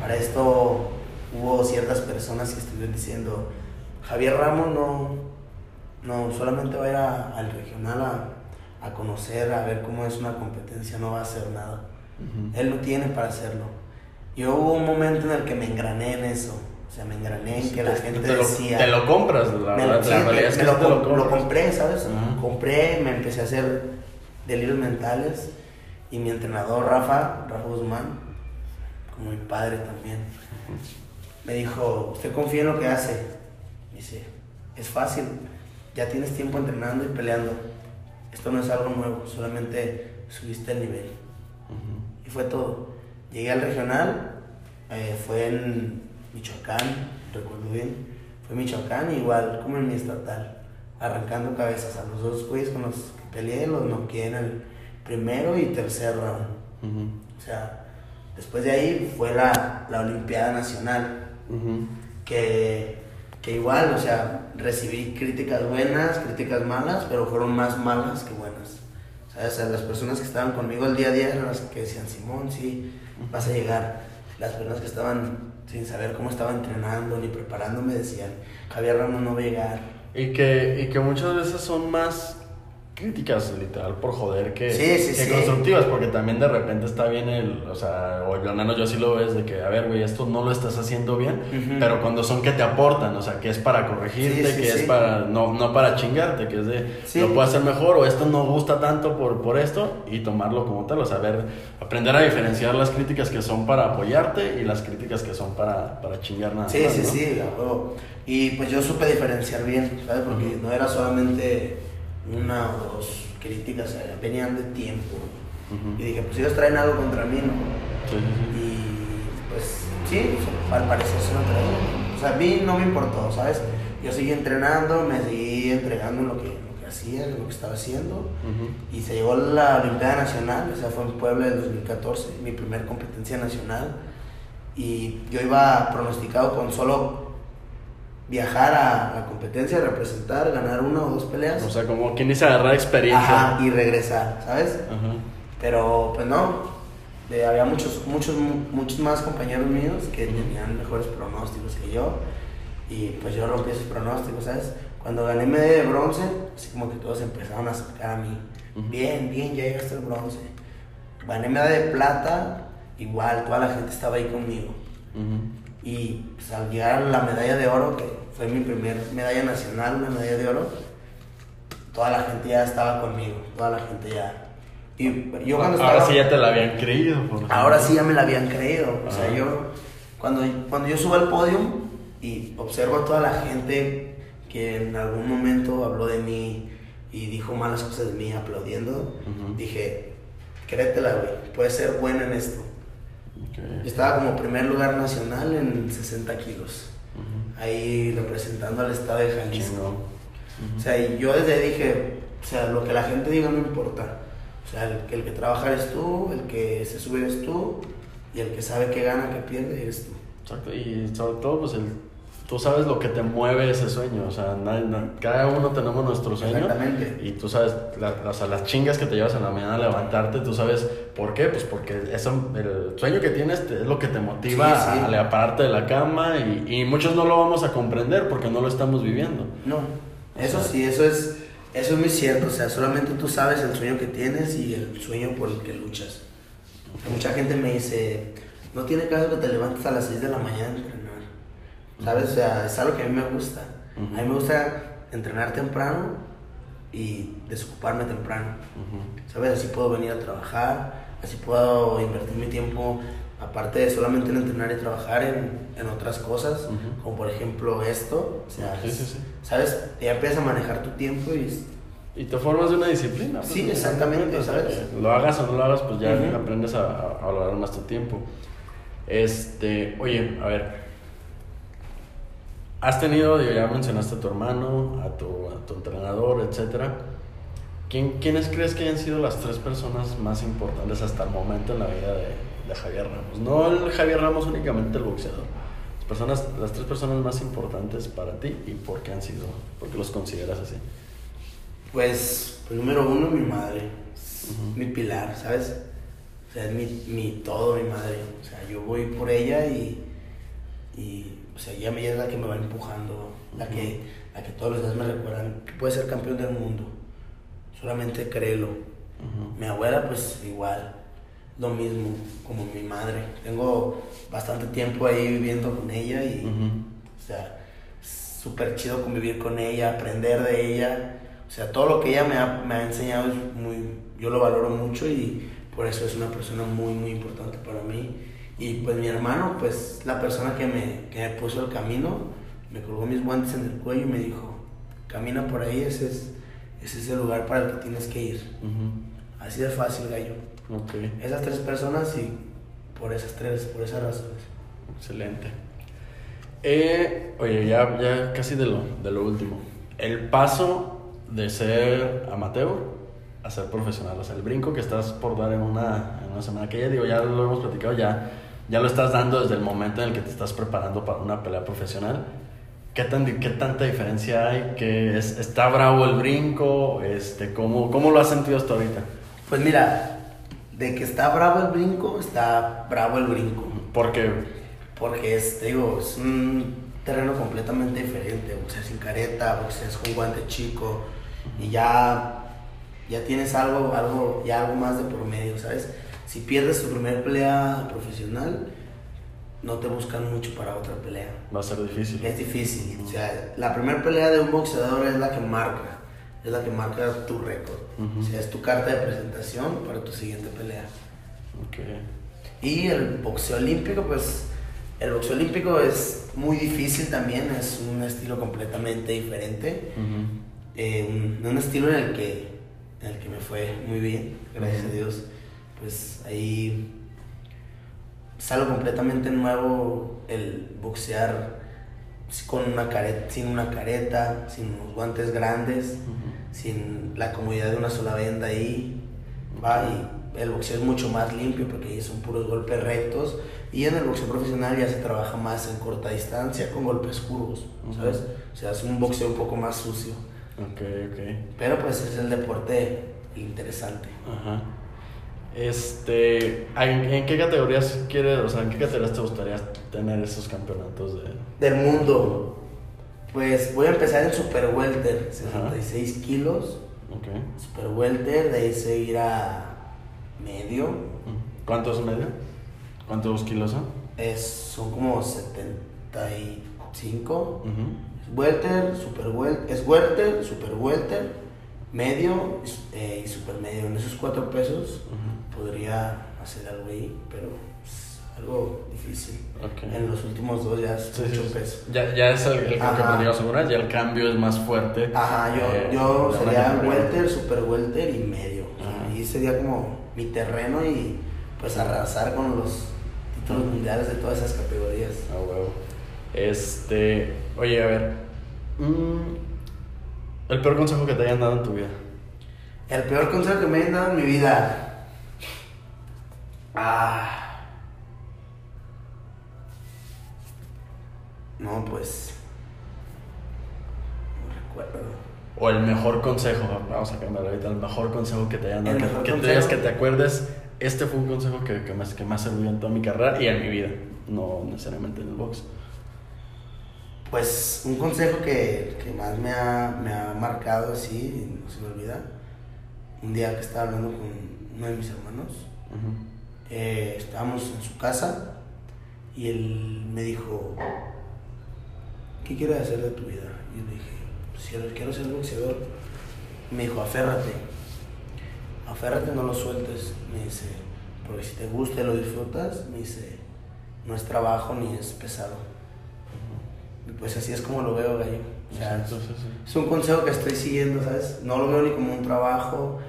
Para esto hubo ciertas personas que estuvieron diciendo, Javier Ramos no, no solamente va a ir a- al regional a, a conocer, a ver cómo es una competencia, no va a hacer nada. Él no tiene para hacerlo. Yo hubo un momento en el que me engrané en eso. O sea, me engrané en que la gente te lo, decía... te lo compras, la, Me verdad, lo, sí, la realidad es me que lo, te lo lo compré, ¿sabes? Compré, me empecé a hacer delirios mentales y mi entrenador Rafa, Rafa Guzmán, como mi padre también, me dijo, ¿usted confía en lo que hace? Me dice, es fácil, ya tienes tiempo entrenando y peleando. Esto no es algo nuevo, solamente subiste el nivel. Y fue todo. Llegué al regional, eh, fue en Michoacán, recuerdo bien. Fue Michoacán, igual como en mi estatal, arrancando cabezas. A los dos güeyes con los que peleé los noqueé en el primero y tercer round. O sea, después de ahí fue la, la Olimpiada Nacional, Que, que igual, o sea, recibí críticas buenas, críticas malas, pero fueron más malas que buenas. ¿Sabes? O sea, las personas que estaban conmigo el día a día eran las que decían, Simón, sí, vas a llegar. Las personas que estaban sin saber cómo estaba entrenando ni preparándome decían, Javier Ramos no va a llegar. Y que, y que muchas veces son más críticas, literal, por joder, que, Sí, sí, que sí. constructivas, porque también de repente está bien el, o sea, o al menos yo sí lo ves de que, a ver, güey, esto no lo estás haciendo bien, pero cuando son que te aportan, o sea, que es para corregirte, que es para, no, no para chingarte, que es de, lo puedo hacer mejor, o esto no gusta tanto por, por esto, y tomarlo como tal, o sea, ver, aprender a diferenciar las críticas que son para apoyarte y las críticas que son para, para chingar nada Sí, más, sí, ¿no? sí. Y pues yo supe diferenciar bien, ¿sabes? Porque no era solamente una o dos críticas, venían de tiempo. Y dije, pues ellos traen algo contra mí, ¿no? Sí, sí, sí. Y pues sí, al parecer se lo traían. O sea, a mí no me importó, ¿sabes? Yo seguí entrenando, me seguí entregando en lo que, lo que hacía, en lo que estaba haciendo. Y se llegó la Olimpiada Nacional, o sea, fue en Puebla en 2014, mi primer competencia nacional. Y yo iba pronosticado con solo viajar a la competencia, representar, ganar una o dos peleas. O sea, como quien dice agarrar experiencia. Ajá, y regresar, ¿sabes? Ajá. Pero pues no, Eh, había muchos, muchos, mu- muchos más compañeros míos que tenían mejores pronósticos que yo. Y pues yo rompí esos pronósticos, ¿sabes? Cuando gané medalla de bronce, así como que todos empezaron a acercar a mí. Bien, bien, ya llegaste al bronce. Gané medalla de plata, igual, toda la gente estaba ahí conmigo. Y pues, al llegar a la medalla de oro, que fue mi primer medalla nacional, una medalla de oro, toda la gente ya estaba conmigo, toda la gente ya. Y yo cuando Ahora estaba... sí ya te la habían creído. por. Ahora sí ya me la habían creído. O sea, Ajá. yo, cuando, cuando yo subo al podio y observo a toda la gente que en algún momento habló de mí y dijo malas cosas de mí aplaudiendo, Ujú. dije, créetela, güey, puedes ser buena en esto. Ok. Yo estaba como primer lugar nacional en 60 kilos, Ujú. ahí representando al estado de Jalisco. Chingón. O sea, y yo desde dije, o sea, lo que la gente diga no importa. O sea, el, que- el que trabaja eres tú, el que se sube eres tú, y el que sabe que gana, que pierde, eres tú. Exacto. Y sobre todo, pues el tú sabes lo que te mueve ese sueño. O sea, nadie- cada uno tenemos nuestro sueño. Exactamente. Y tú sabes, la- o sea, las chingas que te llevas en la mañana a levantarte, tú sabes por qué. Pues porque eso, el sueño que tienes es lo que te motiva Sí, sí. a, a pararte de la cama. Y, y muchos no lo vamos a comprender porque no lo estamos viviendo. No, eso sí, eso es, eso es muy cierto. O sea, solamente tú sabes el sueño que tienes y el sueño por el que luchas. Mucha gente me dice, no tiene caso que te levantes a las 6 de la mañana a entrenar. ¿Sabes? O sea, es algo que a mí me gusta. A mí me gusta entrenar temprano y desocuparme temprano. ¿Sabes? Así puedo venir a trabajar, así puedo invertir mi tiempo, aparte de solamente en entrenar y trabajar, en, en otras cosas, como por ejemplo esto. O sea, Sí, sí, sí. ¿sabes? Ya empiezas a manejar tu tiempo y Y te formas de una disciplina. pues, Sí, exactamente, ¿sabes? Lo hagas o no lo hagas, pues ya aprendes a, a valorar más tu tiempo. Este, oye, a ver. Has tenido, ya mencionaste a tu hermano, a tu, a tu entrenador, etcétera. ¿Quién, ¿Quiénes crees que hayan sido las tres personas más importantes hasta el momento en la vida de, de Javier Ramos? No el Javier Ramos únicamente el boxeador. Las, personas, las tres personas más importantes para ti y por qué han sido, por qué los consideras así. Pues, número uno, mi madre. Mi pilar, ¿sabes? O sea, es mi, mi todo, mi madre. O sea, yo voy por ella y, y o sea, ella es la que me va empujando, la que, la que todos los días me recuerdan que puedes ser campeón del mundo. Solamente créelo. Ujú. Mi abuela, pues igual, lo mismo, como mi madre. Tengo bastante tiempo ahí viviendo con ella y, Ujú. o sea, súper chido convivir con ella, aprender de ella. O sea, todo lo que ella me ha, me ha enseñado es muy, yo lo valoro mucho y por eso es una persona muy, muy importante para mí. Y pues mi hermano, pues la persona que me, que me puso el camino, me colgó mis guantes en el cuello y me dijo, camina por ahí, ese es, ese es el lugar para el que tienes que ir. Así de fácil, gallo. Ok, Esas tres personas y por esas tres, por esas razones. excelente. Eh, oye, ya, ya casi de lo, de lo último. El paso de ser amateur a ser profesional, o sea, el brinco que estás por dar en una, en una semana, que ya digo, ya lo hemos platicado, ya, ya lo estás dando desde el momento en el que te estás preparando para una pelea profesional. ¿Qué, tan, qué tanta diferencia hay? ¿Qué es, ¿Está bravo el brinco? Este, ¿cómo, ¿Cómo lo has sentido hasta ahorita? Pues mira, de que está bravo el brinco, está bravo el brinco. Porque Porque es, digo, es un terreno completamente diferente. Boxeas sin careta, boxeas con guante chico y ya, ya tienes algo, algo, ya algo más de por medio, ¿sabes? Si pierdes tu primer pelea profesional, no te buscan mucho para otra pelea. va a ser difícil. Es difícil. O sea, la primera pelea de un boxeador es la que marca. Es la que marca tu récord. O sea, es tu carta de presentación para tu siguiente pelea. Ok. Y el boxeo olímpico, pues, el boxeo olímpico es muy difícil también. Es un estilo completamente diferente. Ujú. Eh, un, un estilo en el que, en el que me fue muy bien, gracias a Dios. Pues ahí es algo completamente nuevo el boxear con una careta, sin una careta, sin unos guantes grandes, Ujú. sin la comodidad de una sola venda ahí. Va, y el boxeo es mucho más limpio porque ahí son puros golpes rectos. Y en el boxeo profesional ya se trabaja más en corta distancia con golpes curvos, ¿sabes? Ujú. O sea, es un boxeo un poco más sucio. Ok, ok. Pero pues es el deporte interesante. Ajá. Este, ¿en, en qué categorías quieres, o sea, en qué categorías te gustaría tener esos campeonatos de... Del mundo, pues voy a empezar en Super Welter, 66 kilos. Ok. Super Welter, de ahí seguir a medio. ¿Cuántos medio? ¿Cuántos kilos son? Es, son como 75. Ujú. Es Welter, Super Welter, es Welter, Super Welter, medio eh, y Super medio. En esos cuatro pesos. Podría hacer algo ahí, pero es algo difícil. En los últimos dos ya es Sí, mucho sí, peso. Ya, ya es el, el que vez, ya el cambio es más fuerte. Ajá, yo, Eh, yo sería welter, super welter y medio. Ajá. ahí sería como mi terreno y pues arrasar con los títulos mundiales de todas esas categorías. Ah, huevo. Este, oye, a ver. mm, el peor consejo que te hayan dado en tu vida. El peor consejo que me han dado en mi vida. Ah. No, pues. O el mejor consejo, vamos a cambiar ahorita, el mejor consejo que te hayan dado. Que, te consejo. digas que te acuerdes, este fue un consejo que, que, más, que más sirvió en toda mi carrera y en mi vida, no necesariamente en el box. Pues un consejo que, que más me ha, me ha marcado así, no se me olvida, un día que estaba hablando con uno de mis hermanos, Ujú. Eh, estábamos en su casa y él me dijo, ¿qué quieres hacer de tu vida? Y yo le dije, "Pues, quiero, ser boxeador. Me dijo, aférrate, aférrate, no lo sueltes. Me dice, porque si te gusta y lo disfrutas, me dice, no es trabajo ni es pesado. Y pues así es como lo veo, gallo. O sea, Exacto, sí, sí. es un consejo que estoy siguiendo, ¿sabes? No lo veo ni como un trabajo,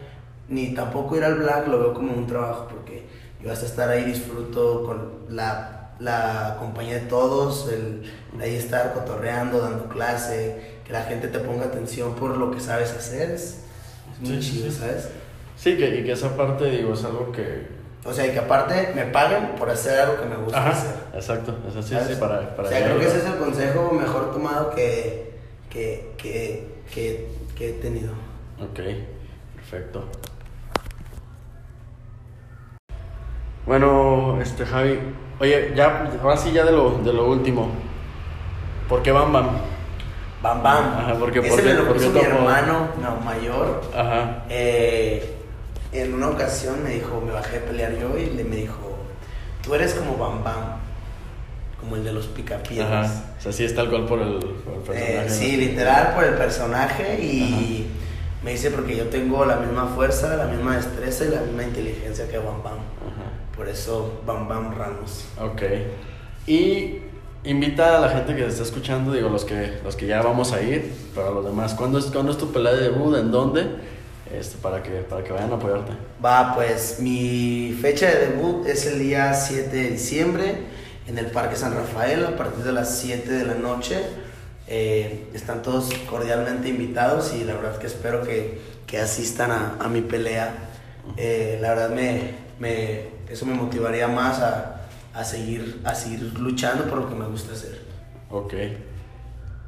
ni tampoco ir al black lo veo como un trabajo, porque yo hasta estar ahí disfruto con la, la compañía de todos, el, el ahí estar cotorreando, dando clase, que la gente te ponga atención por lo que sabes hacer, es, es muy Sí, chido, sí. ¿sabes? Sí, que, y que esa parte, digo, es algo que... O sea, y que aparte me paguen por hacer algo que me gusta hacer. exacto, eso sí, ¿sabes? sí, para... para o sea, creo que ese es el consejo mejor tomado que, que, que, que, que he tenido. Ok, perfecto. Bueno, este Javi, oye, ya, ahora sí ya de lo, de lo último. ¿Por qué Bam Bam? Bam Bam. Ajá, porque- Ese porque- me lo puso mi topo- hermano no, mayor. Ajá. Eh, en una ocasión me dijo, me bajé a pelear yo y le me dijo, tú eres como Bam Bam, como el de los picapiedras. Ajá. O sea, sí es tal cual por el, por el personaje. Eh, ¿no? sí, literal por el personaje y me dice porque yo tengo la misma fuerza, la misma destreza y la misma inteligencia que Bam Bam. Por eso Bam Bam Ramos. Ok. Y invita a la gente que te está escuchando, digo, los que, los que ya vamos a ir, para los demás, ¿cuándo es, ¿cuándo es tu pelea de debut? ¿En dónde? Este, para, que, para que vayan a apoyarte. Va, pues mi fecha de debut es el día 7 de diciembre en el Parque San Rafael a partir de las 7 de la noche. Eh, están todos cordialmente invitados y la verdad que espero que, que asistan a, a mi pelea. Eh, la verdad me, me, eso me motivaría más a, a, seguir, a seguir luchando por lo que me gusta hacer. Ok.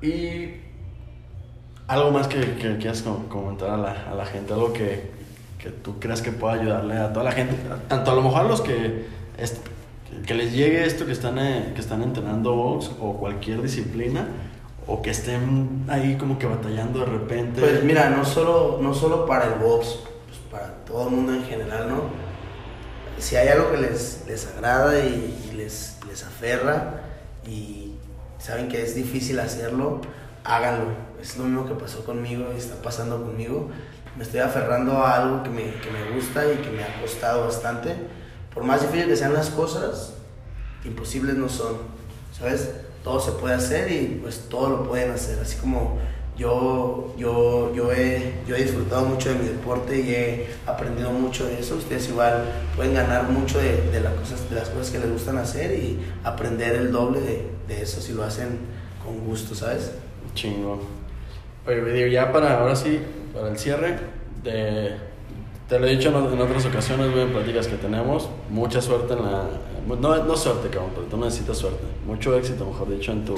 Y algo más que, que quieras com- comentar a la, a la gente, algo que, que tú creas que pueda ayudarle a toda la gente, tanto a lo mejor a los que, que les llegue esto que están, eh, que están entrenando box o cualquier disciplina, o que estén ahí como que batallando de repente. Pues mira, no solo, no solo para el box, pues para todo el mundo en general, ¿no? Si hay algo que les, les agrada y, les, les aferra y saben que es difícil hacerlo, háganlo. Es lo mismo que pasó conmigo y está pasando conmigo. Me estoy aferrando a algo que me, que me gusta y que me ha costado bastante. Por más difícil que sean las cosas, imposibles no son, ¿sabes? Todo se puede hacer y pues todo lo pueden hacer. Así como yo, yo, yo, he, yo he disfrutado mucho de mi deporte y he aprendido mucho de eso, ustedes igual pueden ganar mucho de, de, las, cosas, de las cosas que les gustan hacer y aprender el doble de, de eso si lo hacen con gusto, ¿sabes? Chingo. Oye, ya para, ahora sí, para el cierre, de, te lo he dicho en, en otras ocasiones, güey, en pláticas que tenemos, mucha suerte en la... No, no suerte, cabrón, pero tú necesitas suerte. Mucho éxito, mejor dicho, en tu,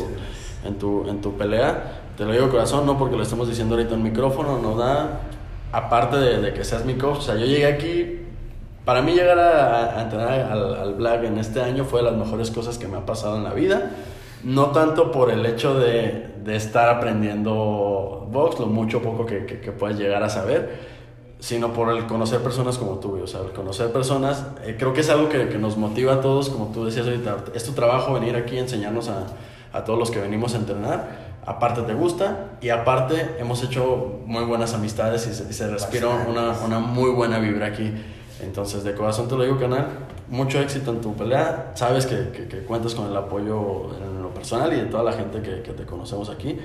en tu, en tu pelea. Te lo digo corazón, no porque lo estemos diciendo ahorita en micrófono, no da... Aparte de, de que seas mi coach, o sea, yo llegué aquí... Para mí llegar a, a entrenar al, al Black en este año fue de las mejores cosas que me ha pasado en la vida. No tanto por el hecho de, de estar aprendiendo box, lo mucho o poco que, que, que puedas llegar a saber, sino por el conocer personas como tú, o sea, el conocer personas, eh, creo que es algo que, que, nos motiva a todos, como tú decías ahorita, es tu trabajo venir aquí a enseñarnos a, a todos los que venimos a entrenar, aparte te gusta y aparte hemos hecho muy buenas amistades y se, y se respira una, una muy buena vibra aquí. Entonces, de corazón te lo digo, canal, mucho éxito en tu pelea. Sabes que, que, que, cuentas con el apoyo en lo personal y de toda la gente que, que, te conocemos aquí.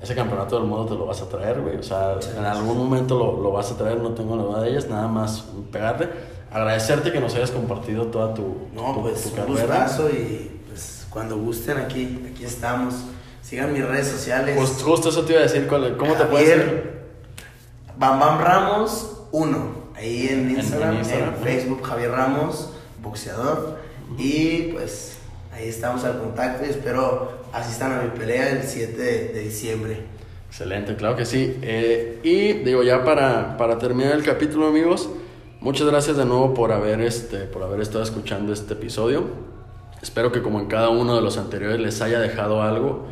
Ese campeonato del mundo te lo vas a traer, güey. O sea, sí, en algún momento lo, lo, vas a traer, no tengo duda de ellas. Nada más pegarle. Agradecerte que nos hayas compartido toda tu, no, tu, pues, tu un carrera. gustazo y cuando gusten aquí, aquí estamos. Sigan mis redes sociales. Pues justo eso te iba a decir, ¿cómo Javier, te puedes decir? Bam Bam Ramos 1. Ahí en Instagram, en, en, Instagram, en Facebook, Javier Ramos, boxeador. Y pues ahí estamos al contacto y espero asistan a mi pelea el 7 de, de diciembre. Excelente, claro que sí. Eh, y digo, ya para, para terminar el capítulo, amigos, muchas gracias de nuevo por haber, este, por haber estado escuchando este episodio. Espero que como en cada uno de los anteriores les haya dejado algo.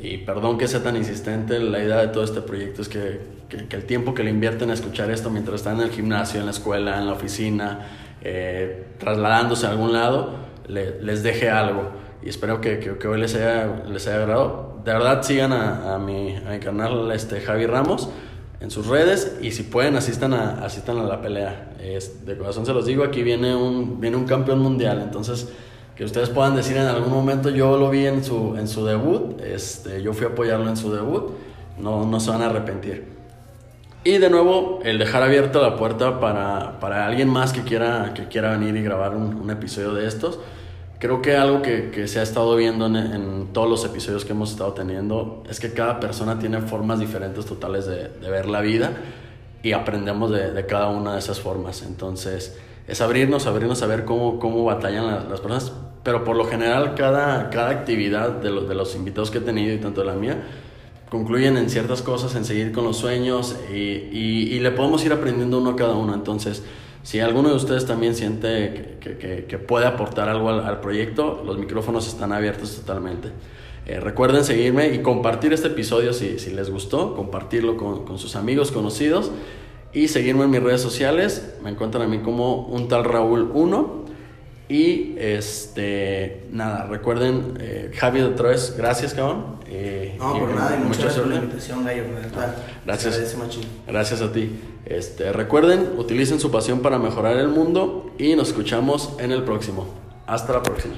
Y perdón que sea tan insistente, la idea de todo este proyecto es que, que, el tiempo que le invierten a escuchar esto mientras están en el gimnasio, en la escuela, en la oficina, eh, trasladándose a algún lado, les deje algo. Y espero que, que, hoy les haya, les haya agradado. De verdad, sigan a, a, mi, a mi canal este, Javi Ramos en sus redes y si pueden asistan a, asistan a la pelea. Es, de corazón se los digo, aquí viene un, viene un campeón mundial, entonces que ustedes puedan decir en algún momento, yo lo vi en su, en su debut, este, yo fui a apoyarlo en su debut, no, no se van a arrepentir. Y de nuevo, el dejar abierta la puerta para, para alguien más que quiera, que quiera venir y grabar un, un episodio de estos. Creo que algo que, que se ha estado viendo en, en, todos los episodios que hemos estado teniendo es que cada persona tiene formas diferentes totales de, de ver la vida y aprendemos de, de, cada una de esas formas. Entonces, es abrirnos, abrirnos a ver cómo, cómo batallan las, las personas pero por lo general cada, cada actividad de, los de los invitados que he tenido y tanto de la mía concluyen en ciertas cosas, en seguir con los sueños y, y, le podemos ir aprendiendo uno a cada uno. Entonces, si alguno de ustedes también siente que, que, que puede aportar algo al, al, proyecto, los micrófonos están abiertos totalmente. Eh, recuerden seguirme y compartir este episodio si, si les gustó, compartirlo con, con, sus amigos, conocidos y seguirme en mis redes sociales. Me encuentran a mí como un tal Raúl 1 y este, nada, recuerden, eh, Javi otra vez, gracias, cabrón. Eh, no, por nada, y muchas gracias por la invitación, Gallo. gracias. Gracias a ti. Este, recuerden, utilicen su pasión para mejorar el mundo y nos escuchamos en el próximo. Hasta la próxima.